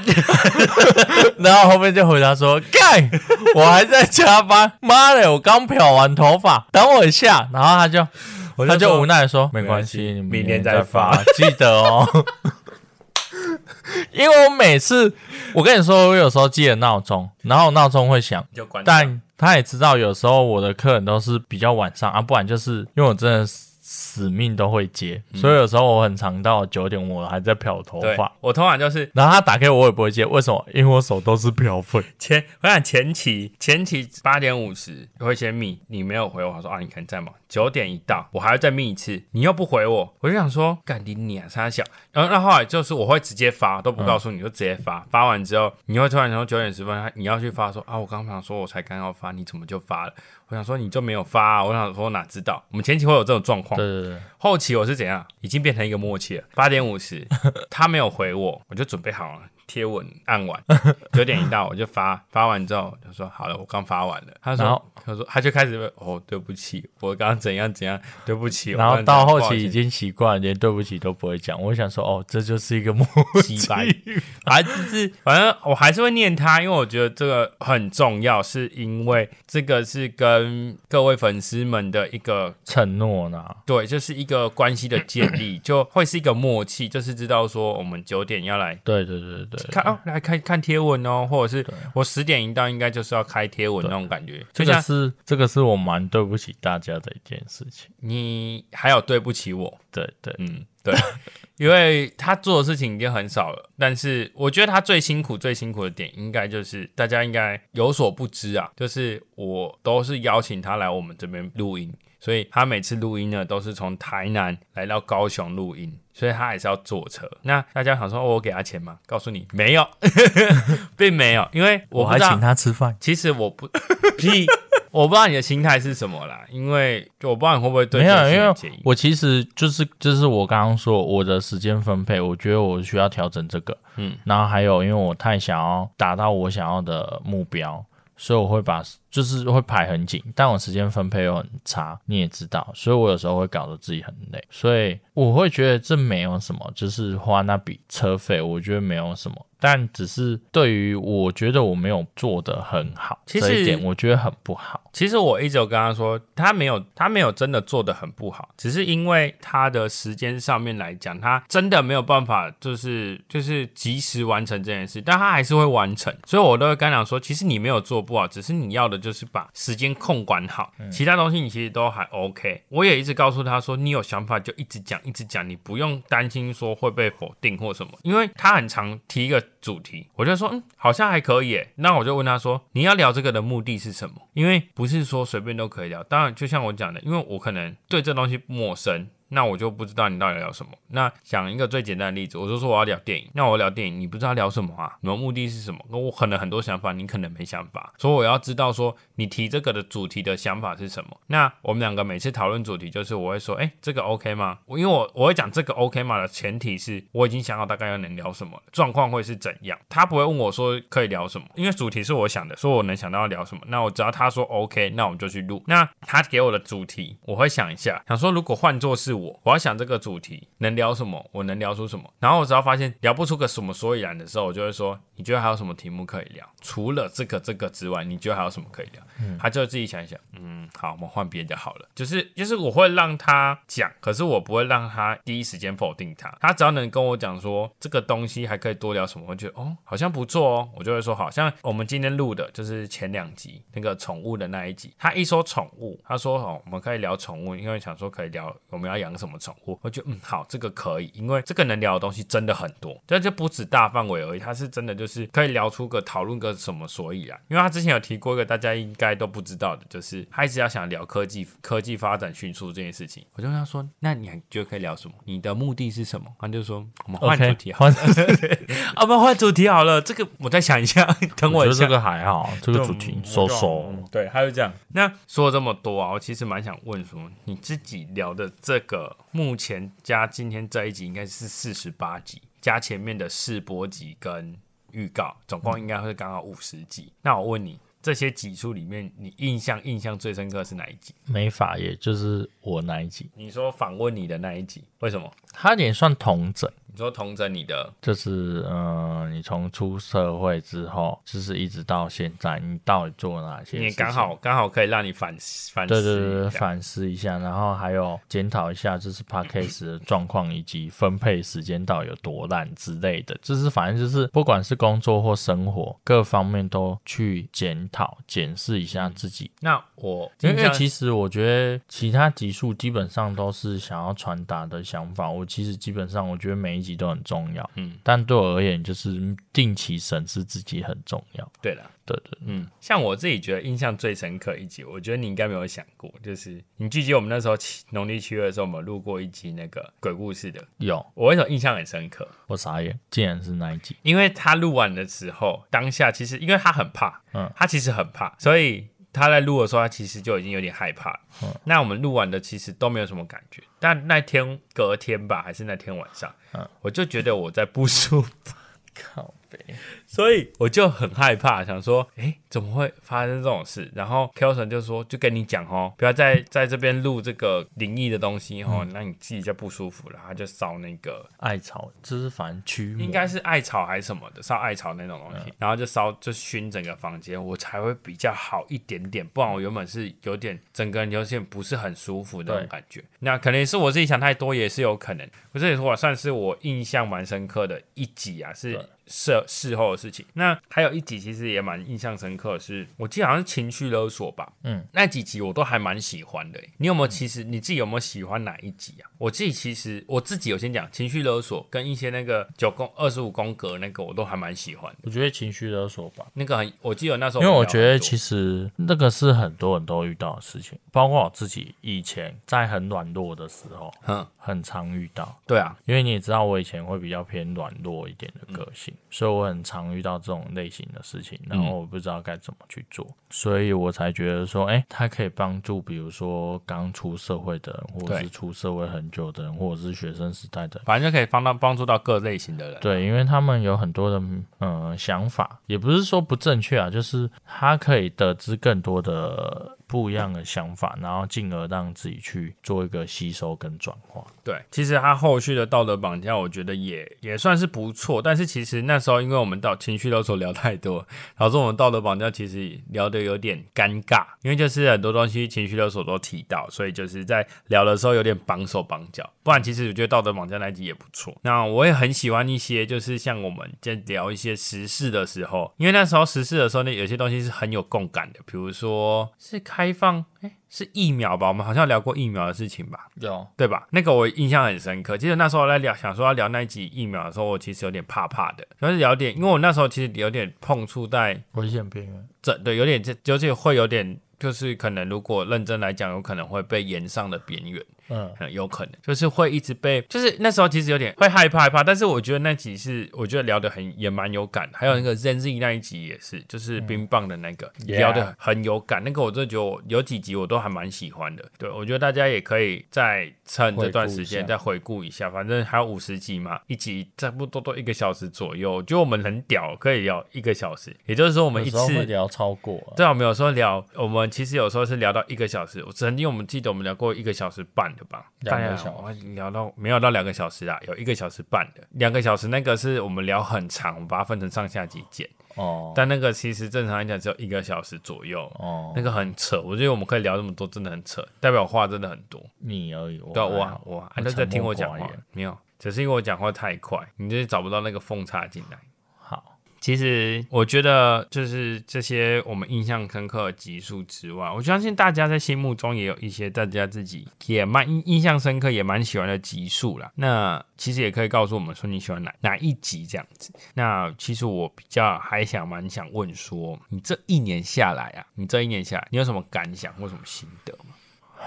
(laughs) ”然后后面就回答说：“干，我还在加班。妈的，我刚漂完头发，等我一下。”然后他就他就无奈说：“没关系，明天再发，记得哦。” (laughs) 因为我每次我跟你说，我有时候记得闹钟，然后闹钟会响，但。他也知道，有时候我的客人都是比较晚上啊，不然就是因为我真的死命都会接，所以有时候我很长到九点，我还在漂头发。我通常就是，然后他打给我，我也不会接，为什么？因为我手都是漂粉。前我想前期前期八点五十会先密，你没有回我，说啊，你可能在忙。九点一到，我还要再密一次，你又不回我，我就想说，干你你啊，三小。然后那后来就是我会直接发，都不告诉你就直接发。发完之后，你会突然说九点十分，你要去发，说啊，我刚想说我才刚要发，你怎么就发了？我想说你就没有发，我想说哪知道？我们前期会有这种状况，对对对。后期我是怎样？已经变成一个默契了。八点五十，(laughs) 他没有回我，我就准备好了。贴文按完，(laughs) 九点一到我就发，发完之后就说好了，我刚发完了。他说，他说他就开始哦，对不起，我刚刚怎样怎样，对不起。然后到后期已经习惯，连对不起都不会讲。我想说，哦，这就是一个默契，还是反正我还是会念他，因为我觉得这个很重要，是因为这个是跟各位粉丝们的一个承诺呢。对，就是一个关系的建立，就会是一个默契，就是知道说我们九点要来。对对对对。看哦，来看看贴文哦，或者是我十点一到，应该就是要开贴文那种感觉。这个是这个是我蛮对不起大家的一件事情。你还有对不起我？对对，嗯对，因为他做的事情已经很少了，但是我觉得他最辛苦、最辛苦的点，应该就是大家应该有所不知啊，就是我都是邀请他来我们这边录音。所以他每次录音呢，都是从台南来到高雄录音，所以他还是要坐车。那大家想说，我给他钱吗？告诉你，没有，(laughs) 并没有，因为我还请他吃饭。其实我不，(laughs) 屁，我不知道你的心态是什么啦。因为我不知道你会不会对，没有，因为我其实就是就是我刚刚说我的时间分配，我觉得我需要调整这个，嗯，然后还有因为我太想要达到我想要的目标，所以我会把就是会排很紧，但我时间分配又很差，你也知道，所以我有时候会搞得自己很累，所以我会觉得这没有什么，就是花那笔车费，我觉得没有什么。但只是对于我觉得我没有做得很好，这一点我觉得很不好。其实我一直有跟他说，他没有他没有真的做的很不好，只是因为他的时间上面来讲，他真的没有办法，就是就是及时完成这件事，但他还是会完成。所以我都会跟他讲说，其实你没有做不好，只是你要的就是把时间控管好，其他东西你其实都还 OK。我也一直告诉他说，你有想法就一直讲一直讲，你不用担心说会被否定或什么，因为他很常提一个。主题，我就说，嗯，好像还可以。那我就问他说，你要聊这个的目的是什么？因为不是说随便都可以聊。当然，就像我讲的，因为我可能对这东西陌生。那我就不知道你到底聊什么。那讲一个最简单的例子，我就说我要聊电影。那我聊电影，你不知道聊什么啊？你们目的是什么？那我可能很多想法，你可能没想法。所以我要知道说你提这个的主题的想法是什么。那我们两个每次讨论主题，就是我会说，哎，这个 OK 吗？因为我我会讲这个 OK 吗的前提是我已经想好大概要能聊什么，状况会是怎样。他不会问我说可以聊什么，因为主题是我想的，说我能想到要聊什么。那我只要他说 OK，那我们就去录。那他给我的主题，我会想一下，想说如果换作是我，我要想这个。主题能聊什么？我能聊出什么？然后我只要发现聊不出个什么所以然的时候，我就会说：你觉得还有什么题目可以聊？除了这个这个之外，你觉得还有什么可以聊？他就自己想一想，嗯，好，我们换别的好了。就是就是我会让他讲，可是我不会让他第一时间否定他。他只要能跟我讲说这个东西还可以多聊什么，我觉得哦好像不错哦，我就会说好像我们今天录的就是前两集那个宠物的那一集。他一说宠物，他说哦我们可以聊宠物，因为想说可以聊我们要养什么宠物。我觉得嗯好，这个可以，因为这个能聊的东西真的很多，但这就不止大范围而已，他是真的就是可以聊出个讨论个什么所以然。因为他之前有提过一个大家应该都不知道的，就是他一直要想聊科技，科技发展迅速这件事情。我就跟他说，那你还觉得可以聊什么？你的目的是什么？他就说我们换主题，好了，(laughs) 我们换主题好了。这个我再想一下，等我一下。这个还好，这个主题收收。对，他就这样。那说了这么多啊，我其实蛮想问说，你自己聊的这个目前加今天这一集应该是四十八集，加前面的试播集跟预告，总共应该会刚好五十集。那我问你，这些集数里面，你印象印象最深刻是哪一集？没法，也就是我那一集。你说访问你的那一集，为什么？他也算同整。你说同着你的，就是嗯，你从出社会之后，就是一直到现在，你到底做了哪些？你刚好刚好可以让你反反对对对反思一下，然后还有检讨一下，就是 p a c k a s e 的状况以及分配时间到底有多烂之类的。就是反正就是不管是工作或生活各方面都去检讨检视一下自己。那我因为其实我觉得其他集数基本上都是想要传达的想法，我其实基本上我觉得每一集。都很重要，嗯，但对我而言，就是定期审视自己很重要。对了，对对，嗯，像我自己觉得印象最深刻一集，我觉得你应该没有想过，就是你记得我们那时候农历七月的时候，我们录过一集那个鬼故事的，有，我为什么印象很深刻？我傻眼，竟然是那一集，因为他录完的时候，当下其实因为他很怕，嗯，他其实很怕，所以。他在录的时候，他其实就已经有点害怕。那我们录完的其实都没有什么感觉，但那天隔天吧，还是那天晚上，我就觉得我在不舒服。(laughs) 靠背。所以我就很害怕，想说，哎，怎么会发生这种事？然后 Kelson 就说，就跟你讲哦，不要在在这边录这个灵异的东西哦，那你自己就不舒服了。他就烧那个艾草，这是反驱，应该是艾草还是什么的，烧艾草那种东西，然后就烧就熏整个房间，我才会比较好一点点。不然我原本是有点整个人有点不是很舒服那种感觉。那可能是我自己想太多，也是有可能。我这里说算是我印象蛮深刻的一集啊，是事事后。事情，那还有一集其实也蛮印象深刻，是我记得好像是情绪勒索吧，嗯，那几集我都还蛮喜欢的。你有没有？其实你自己有没有喜欢哪一集啊？我自己其实我自己有先讲情绪勒索跟一些那个九宫二十五宫格那个，我都还蛮喜欢。我觉得情绪勒索吧，那个很，我记得那时候，因为我觉得其实那个是很多人都遇到的事情，包括我自己以前在很软弱的时候，嗯，很常遇到。对啊，因为你也知道我以前会比较偏软弱一点的个性，所以我很常遇到这种类型的事情，然后我不知道该怎么去做，所以我才觉得说，哎，它可以帮助，比如说刚出社会的人，或者是出社会很久的人，或者是学生时代的，反正就可以帮到帮助到各类型的人。对，因为他们有很多的嗯想法，也不是说不正确啊，就是他可以得知更多的。不一样的想法，然后进而让自己去做一个吸收跟转化。对，其实他后续的道德绑架，我觉得也也算是不错。但是其实那时候，因为我们到情绪勒索聊太多，导致我们道德绑架其实聊得有点尴尬。因为就是很多东西情绪勒索都提到，所以就是在聊的时候有点绑手绑脚。不然其实我觉得道德绑架那集也不错。那我也很喜欢一些，就是像我们在聊一些时事的时候，因为那时候时事的时候，那有些东西是很有共感的，比如说是。开放哎，是疫苗吧？我们好像聊过疫苗的事情吧？有对吧？那个我印象很深刻。其实那时候在聊，想说要聊那一集疫苗的时候，我其实有点怕怕的，就是聊点，因为我那时候其实有点碰触在危险边缘，这对有点这，就是会有点，就是可能如果认真来讲，有可能会被延上的边缘。嗯，有可能。就是会一直被，就是那时候其实有点会害怕害怕，但是我觉得那集是我觉得聊得很也蛮有感，还有那个 ZenZ 那一集也是，就是冰棒的那个聊得很有感，那个我真的觉得有几集我都还蛮喜欢的。对，我觉得大家也可以再趁这段时间再回顾一下，反正还有五十集嘛，一集差不多都一个小时左右，我觉得我们很屌，可以聊一个小时，也就是说我们一次聊超过，对啊，我们有时候聊，我们其实有时候是聊到一个小时，我曾经我们记得我们聊过一个小时半的吧，两个。我聊到没有到两个小时啊，有一个小时半的，两个小时那个是我们聊很长，我们把它分成上下集剪哦。但那个其实正常来讲只有一个小时左右哦，那个很扯，我觉得我们可以聊这么多，真的很扯，代表话真的很多。你而已，对我我还在听我讲话，没有，只是因为我讲话太快，你就是找不到那个缝插进来。其实我觉得，就是这些我们印象深刻的集数之外，我相信大家在心目中也有一些大家自己也蛮印印象深刻、也蛮喜欢的集数啦。那其实也可以告诉我们说你喜欢哪哪一集这样子。那其实我比较还想蛮想问说，你这一年下来啊，你这一年下来，你有什么感想或什么心得吗？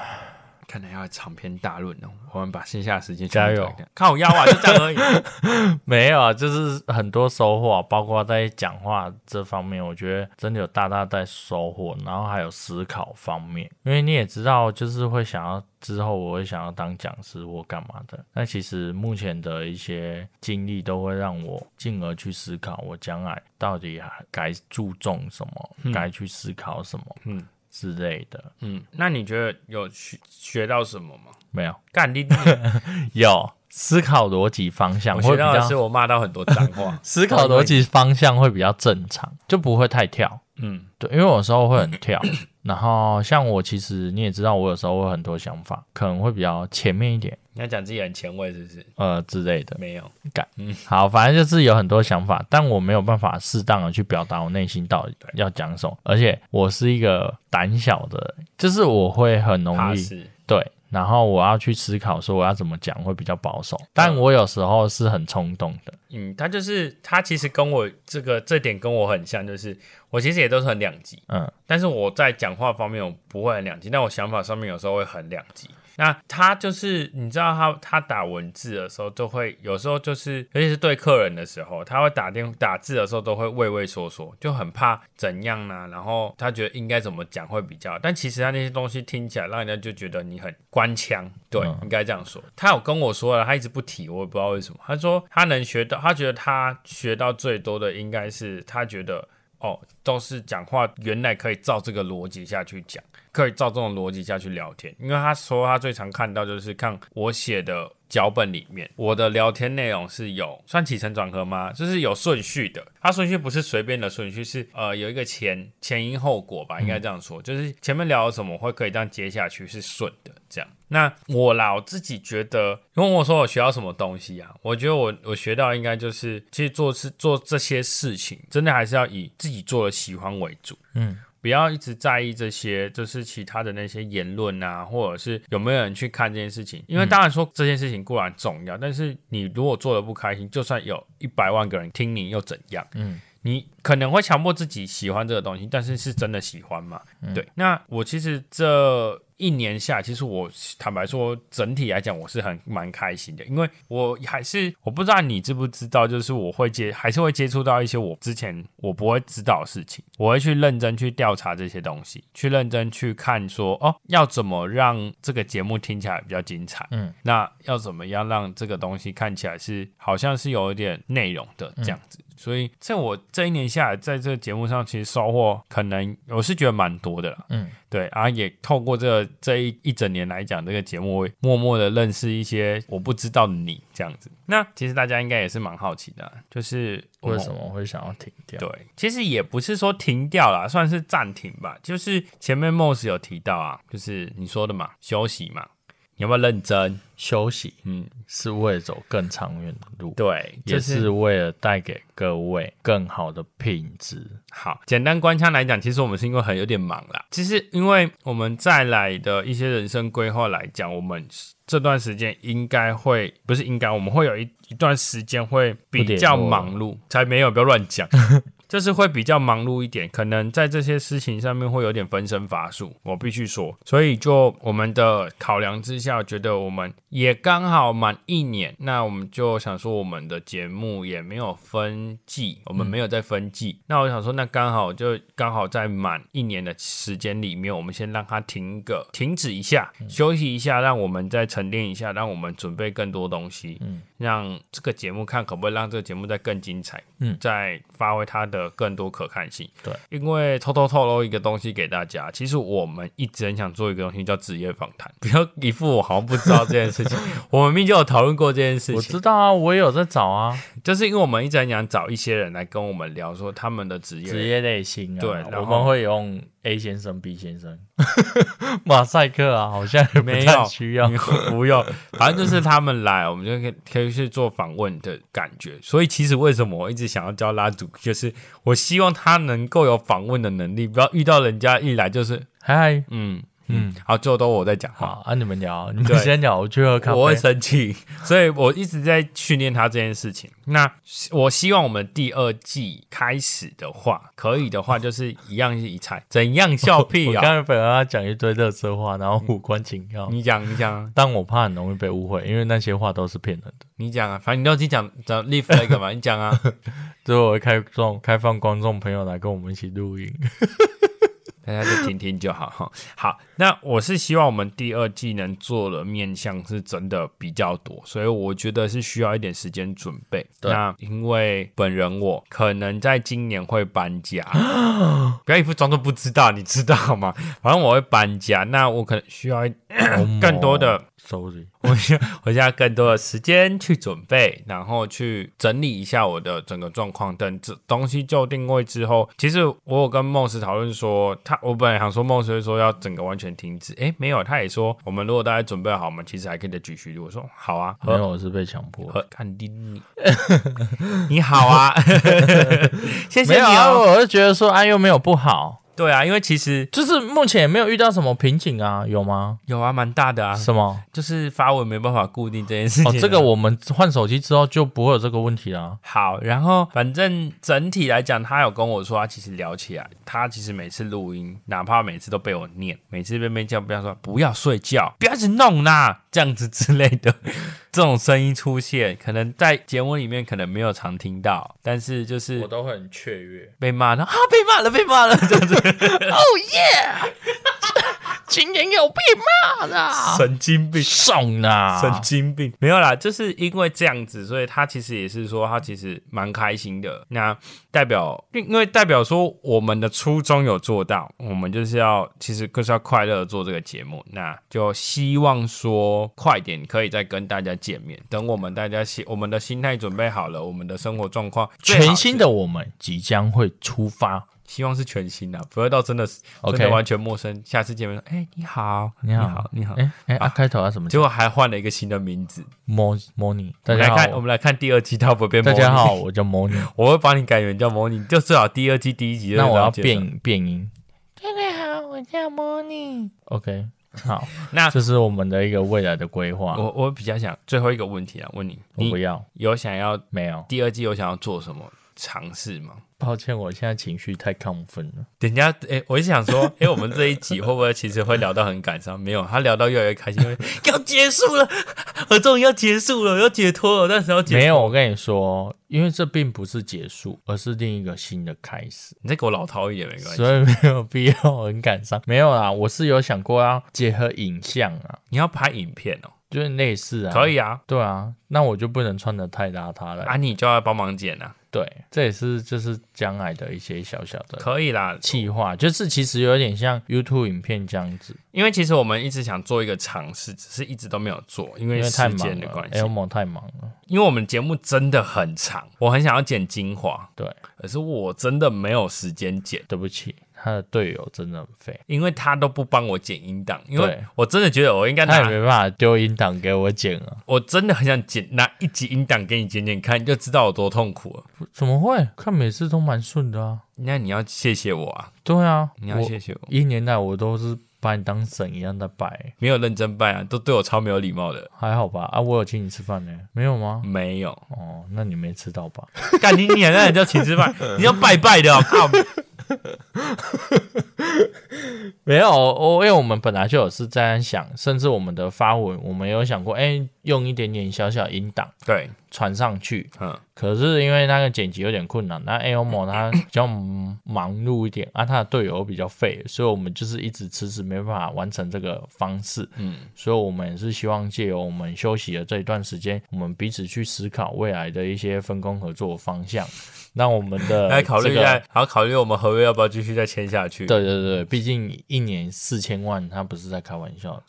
看来要长篇大论哦，我们把剩下的时间加油，看我腰啊，就这样而已。(laughs) 没有啊，就是很多收获，包括在讲话这方面，我觉得真的有大大在收获。然后还有思考方面，因为你也知道，就是会想要之后我会想要当讲师或干嘛的。那其实目前的一些经历都会让我进而去思考，我将来到底该注重什么，该去思考什么。嗯。之类的，嗯，那你觉得有学学到什么吗？没有，干你 (laughs) 有思考逻辑方向，我学到的是我骂到很多脏话。(laughs) 思考逻辑方向会比较正常，就不会太跳。嗯，对，因为有时候会很跳。然后像我，其实你也知道，我有时候会很多想法，可能会比较前面一点。你要讲自己很前卫，是不是？呃，之类的。没有，敢。嗯，好，反正就是有很多想法，但我没有办法适当的去表达我内心到底要讲什么。而且我是一个胆小的，就是我会很容易对。然后我要去思考说我要怎么讲会比较保守，但我有时候是很冲动的。嗯，他就是他其实跟我这个这点跟我很像，就是我其实也都是很两极。嗯，但是我在讲话方面我不会很两极，但我想法上面有时候会很两极。那他就是你知道他他打文字的时候都会有时候就是尤其是对客人的时候，他会打电打字的时候都会畏畏缩缩，就很怕怎样呢？然后他觉得应该怎么讲会比较，但其实他那些东西听起来让人家就觉得你很官腔，对，应该这样说。他有跟我说了，他一直不提，我也不知道为什么。他说他能学到，他觉得他学到最多的应该是他觉得哦，都是讲话原来可以照这个逻辑下去讲。可以照这种逻辑下去聊天，因为他说他最常看到就是看我写的脚本里面，我的聊天内容是有算起承转合吗？就是有顺序的，它顺序不是随便的顺序，是呃有一个前前因后果吧，应该这样说，就是前面聊了什么会可以这样接下去是顺的这样。那我啦，我自己觉得，问我说我学到什么东西啊？我觉得我我学到应该就是，其实做事做这些事情，真的还是要以自己做的喜欢为主，嗯。不要一直在意这些，就是其他的那些言论啊，或者是有没有人去看这件事情。因为当然说这件事情固然重要，但是你如果做的不开心，就算有一百万个人听你又怎样？嗯，你可能会强迫自己喜欢这个东西，但是是真的喜欢吗？对。那我其实这。一年下，其实我坦白说，整体来讲我是很蛮开心的，因为我还是我不知道你知不知道，就是我会接还是会接触到一些我之前我不会知道的事情，我会去认真去调查这些东西，去认真去看说哦，要怎么让这个节目听起来比较精彩，嗯，那要怎么样让这个东西看起来是好像是有一点内容的这样子。所以，在我这一年下来，在这个节目上，其实收获可能我是觉得蛮多的了。嗯，对，啊，也透过这这一一整年来讲，这个节目会默默的认识一些我不知道的你这样子。那其实大家应该也是蛮好奇的，就是为什么会想要停掉？对，其实也不是说停掉了，算是暂停吧。就是前面 Moss 有提到啊，就是你说的嘛，休息嘛。有没有认真休息？嗯，是为了走更长远的路，对，也是为了带给各位更好的品质。好，简单官腔来讲，其实我们是因为很有点忙啦。其实，因为我们再来的一些人生规划来讲，我们这段时间应该会不是应该，我们会有一一段时间会比较忙碌，才没有不要乱讲。(laughs) 就是会比较忙碌一点，可能在这些事情上面会有点分身乏术，我必须说。所以就我们的考量之下，觉得我们也刚好满一年，那我们就想说，我们的节目也没有分季，我们没有在分季。那我想说，那刚好就刚好在满一年的时间里面，我们先让它停个停止一下，休息一下，让我们再沉淀一下，让我们准备更多东西，嗯，让这个节目看可不可以让这个节目再更精彩，嗯，再发挥它的。更多可看性，对，因为偷偷透露一个东西给大家，其实我们一直很想做一个东西叫职业访谈，不要一副我好像不知道这件事情，(laughs) 我们明明就有讨论过这件事情，我知道啊，我也有在找啊，就是因为我们一直很想找一些人来跟我们聊说他们的职业职业类型啊，对，我们会用。A 先生、B 先生，(laughs) 马赛克啊，好像没有需要，(laughs) 不用，反正就是他们来，我们就可以可以去做访问的感觉。所以其实为什么我一直想要教拉主，就是我希望他能够有访问的能力，不要遇到人家一来就是嗨，嗯。嗯，好，最后都我在讲话啊，你们聊，你们先聊，我去喝咖啡。我会生气，所以我一直在训练他这件事情。那我希望我们第二季开始的话，可以的话，(laughs) 就是一样是一菜，怎样笑屁啊？我刚才本来要讲一堆热色话，然后无关紧要。你讲，你讲，但我怕很容易被误会，因为那些话都是骗人的。你讲啊，反正你都已经讲讲 live 那个嘛，你讲啊。(laughs) 最后我会开众开放观众朋友来跟我们一起录音。大家就听听就好哈。好，那我是希望我们第二季能做的面向是真的比较多，所以我觉得是需要一点时间准备。那因为本人我可能在今年会搬家，(gasps) 不要一副装作不知道，你知道吗？反正我会搬家，那我可能需要更多的。Sorry，(laughs) 我需要我需要更多的时间去准备，然后去整理一下我的整个状况。等这东西就定位之后，其实我有跟梦石讨论说，他我本来想说梦石说要整个完全停止，哎，没有，他也说我们如果大家准备好，我们其实还可以再继续。我说好啊，没有，我是被强迫。看丁你，(laughs) 你好啊，(laughs) 谢谢你啊，我是觉得说啊，又没有不好。对啊，因为其实就是目前也没有遇到什么瓶颈啊，有吗？有啊，蛮大的啊。什么？就是发文没办法固定这件事情。哦，这个我们换手机之后就不会有这个问题了。好，然后反正整体来讲，他有跟我说，他其实聊起来，他其实每次录音，哪怕每次都被我念，每次被被叫，不要说不要睡觉，不要一直弄啦，这样子之类的。(laughs) 这种声音出现，可能在节目里面可能没有常听到，但是就是我都会很雀跃，被骂了啊，被骂了，被骂了，这样子。(laughs) 哦耶！(laughs) 今年有被骂的，神经病，送啊，神经病，没有啦，就是因为这样子，所以他其实也是说，他其实蛮开心的。那代表，因为代表说，我们的初衷有做到，我们就是要，其实就是要快乐做这个节目。那就希望说，快点可以再跟大家见面。等我们大家心，我们的心态准备好了，我们的生活状况，全新的我们即将会出发。希望是全新的，不会到真的是真的完全陌生。下次见面，哎，你好，你好，你好，哎哎，开头啊什么？结果还换了一个新的名字，Mo Moni。大家看，我们来看第二季，他会变。大家好，我叫 Moni，(laughs) 我会帮你改名叫 Moni，就最好第二季第一集。那我要变变音。大家好，我叫 Moni。OK，好，(laughs) 那这是我们的一个未来的规划。我我比较想最后一个问题啊，问你，你不要有想要没有第二季有想要做什么尝试吗？抱歉，我现在情绪太亢奋了。人家哎，我就想说，(laughs) 哎，我们这一集会不会其实会聊到很感伤？没有，他聊到越来越开心，(laughs) 要结束了，合作要结束了，要解脱了，但是要没有。我跟你说，因为这并不是结束，而是另一个新的开始。你再给我老套一点没关系，所以没有必要很感伤。没有啦，我是有想过要结合影像啊，你要拍影片哦。就是类似啊，可以啊，对啊，那我就不能穿的太邋遢了。啊，你就要帮忙剪啊，对，这也是就是将来的一些小小的可以啦，计划，就是其实有点像 YouTube 影片这样子，因为其实我们一直想做一个尝试，只是一直都没有做，因为时间的关系，Elmo 太忙了，因为我们节目真的很长，我很想要剪精华，对，可是我真的没有时间剪，对不起。他的队友真的很废，因为他都不帮我剪音档，因为我真的觉得我应该他也没办法丢音档给我剪啊。我真的很想剪拿一集音档给你剪剪看，你就知道有多痛苦了。怎么会？看每次都蛮顺的啊。那你要谢谢我啊。对啊，你要谢谢我。一年来我都是把你当神一样的拜，没有认真拜啊，都对我超没有礼貌的。还好吧？啊，我有请你吃饭呢，没有吗？没有。哦，那你没吃到吧？(laughs) 干你娘，那你叫请吃饭？你要拜拜的，靠！(laughs) 没有，我因为我们本来就有是这样想，甚至我们的发文，我们有想过，哎，用一点点小小音档，对，传上去，嗯，可是因为那个剪辑有点困难，那 Elmo 他比较忙碌一点，啊，他的队友比较废，所以我们就是一直迟迟没办法完成这个方式，嗯，所以我们也是希望借由我们休息的这一段时间，我们彼此去思考未来的一些分工合作方向。那我们的 (laughs) 来考虑一下，好考虑我们合约要不要继续再签下去？对对对，毕竟一年四千万，他不是在开玩笑的。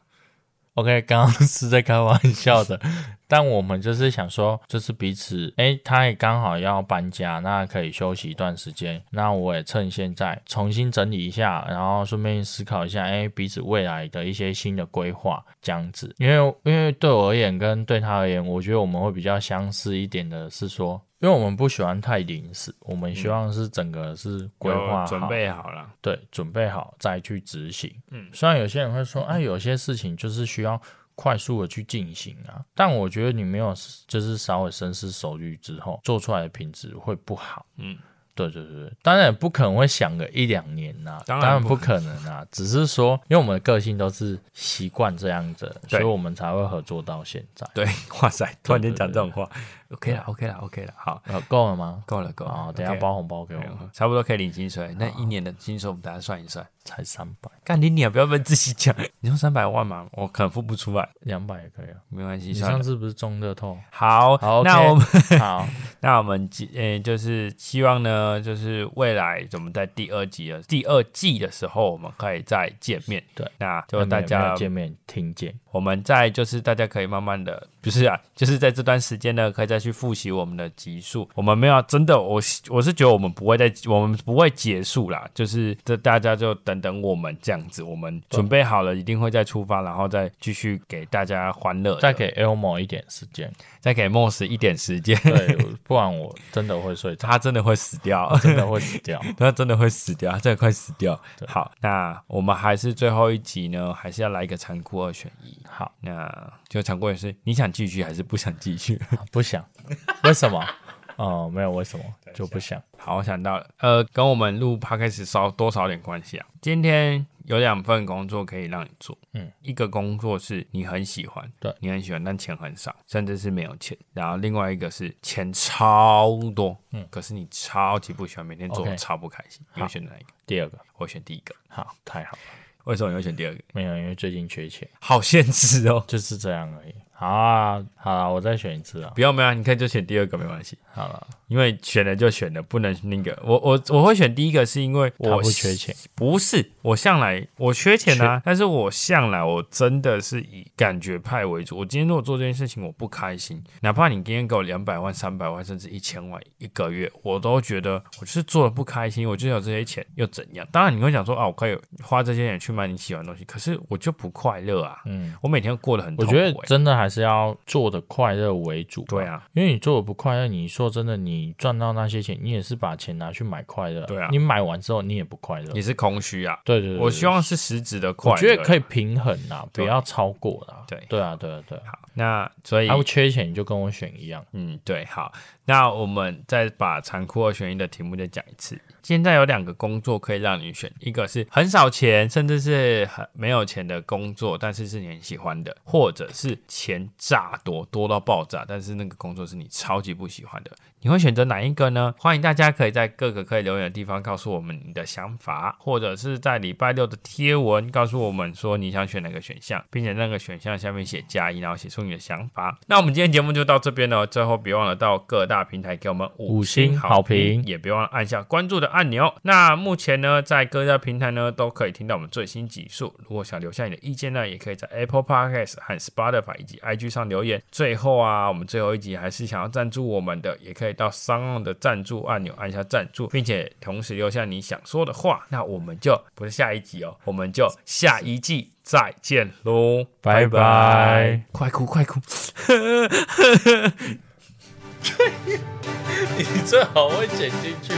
OK，刚刚是在开玩笑的，(laughs) 但我们就是想说，就是彼此，哎，他也刚好要搬家，那可以休息一段时间。那我也趁现在重新整理一下，然后顺便思考一下，哎，彼此未来的一些新的规划这样子。因为，因为对我而言，跟对他而言，我觉得我们会比较相似一点的是说。因为我们不喜欢太临时，我们希望是整个是规划好、准备好了，对，准备好再去执行。嗯，虽然有些人会说，哎，有些事情就是需要快速的去进行啊，但我觉得你没有，就是稍微深思熟虑之后做出来的品质会不好。嗯。对对对当然不可能会想个一两年呐，当然不可能啊，(laughs) 只是说，因为我们的个性都是习惯这样子，所以我们才会合作到现在。对，哇塞，突然间讲这种话，OK 了，OK 了，OK 了，好，够了吗？够了，够了，等下包红包给我，差不多可以领薪水。那一年的薪水我们大家算一算，才三百。干你你不要问自己讲，(laughs) 你说三百万嘛，我可能付不出来，两百也可以啊，没关系。你上次不是中乐透？好，好，那我们好，(laughs) 那我们呃就是希望呢。就是未来，我们在第二季的第二季的时候，我们可以再见面。对，那就大家见面听见。我们在就是大家可以慢慢的，不是啊，就是在这段时间呢，可以再去复习我们的集数。我们没有真的，我我是觉得我们不会再，我们不会结束啦。就是这大家就等等我们这样子，我们准备好了，一定会再出发，然后再继续给大家欢乐。再给 Elmo 一点时间，再给 Moss 一点时间。对，(laughs) 不然我真的会睡，他真的会死掉，(laughs) 真的会死掉，他真的会死掉，真的快死掉。好，那我们还是最后一集呢，还是要来一个残酷二选一。好，那就残酷也是，你想继续还是不想继续？不想，为什么？哦，没有为什么，就不想。好，我想到了，呃，跟我们录 podcast 少多少点关系啊？今天有两份工作可以让你做，嗯，一个工作是你很喜欢，对你很喜欢，但钱很少，甚至是没有钱。然后另外一个是钱超多，嗯，可是你超级不喜欢，每天做超不开心。你会选哪一个？第二个，我选第一个。好，太好了。为什么你会选第二个？没有，因为最近缺钱，好现实哦，(laughs) 就是这样而已。好啊，好啊，我再选一次啊。不要没有，你可以就选第二个没关系。好了。因为选了就选了，不能那个。我我我会选第一个，是因为我不缺钱。不是，我向来我缺钱啊，但是我向来我真的是以感觉派为主。我今天如果做这件事情我不开心，哪怕你今天给我两百万、三百万，甚至一千万一个月，我都觉得我就是做的不开心。我就有这些钱又怎样？当然你会想说啊，我可以花这些钱去买你喜欢的东西，可是我就不快乐啊。嗯，我每天过得很。我觉得真的还是要做的快乐为主。对啊，因为你做的不快乐，你说真的，你赚到那些钱，你也是把钱拿去买快乐。对啊，你买完之后你也不快乐，你是空虚啊。对对对，我希望是实质的快乐，我觉得可以平衡啊，不要超过啦。对对啊，对啊，对。好，那所以他缺钱，你就跟我选一样。嗯，对，好。那我们再把残酷二选一的题目再讲一次。现在有两个工作可以让你选，一个是很少钱，甚至是很没有钱的工作，但是是你很喜欢的，或者是钱炸多多到爆炸，但是那个工作是你超级不喜欢的。你会选择哪一个呢？欢迎大家可以在各个可以留言的地方告诉我们你的想法，或者是在礼拜六的贴文告诉我们说你想选哪个选项，并且那个选项下面写加一，然后写出你的想法。那我们今天节目就到这边了，最后别忘了到各大平台给我们五星好评，也别忘了按下关注的按钮。那目前呢，在各大平台呢都可以听到我们最新集数。如果想留下你的意见呢，也可以在 Apple Podcast 和 Spotify 以及 IG 上留言。最后啊，我们最后一集还是想要赞助我们的，也可以。到三用的赞助按钮，按下赞助，并且同时留下你想说的话。那我们就不是下一集哦，我们就下一季再见喽。拜拜，快哭快哭，(laughs) 你最好会剪进去。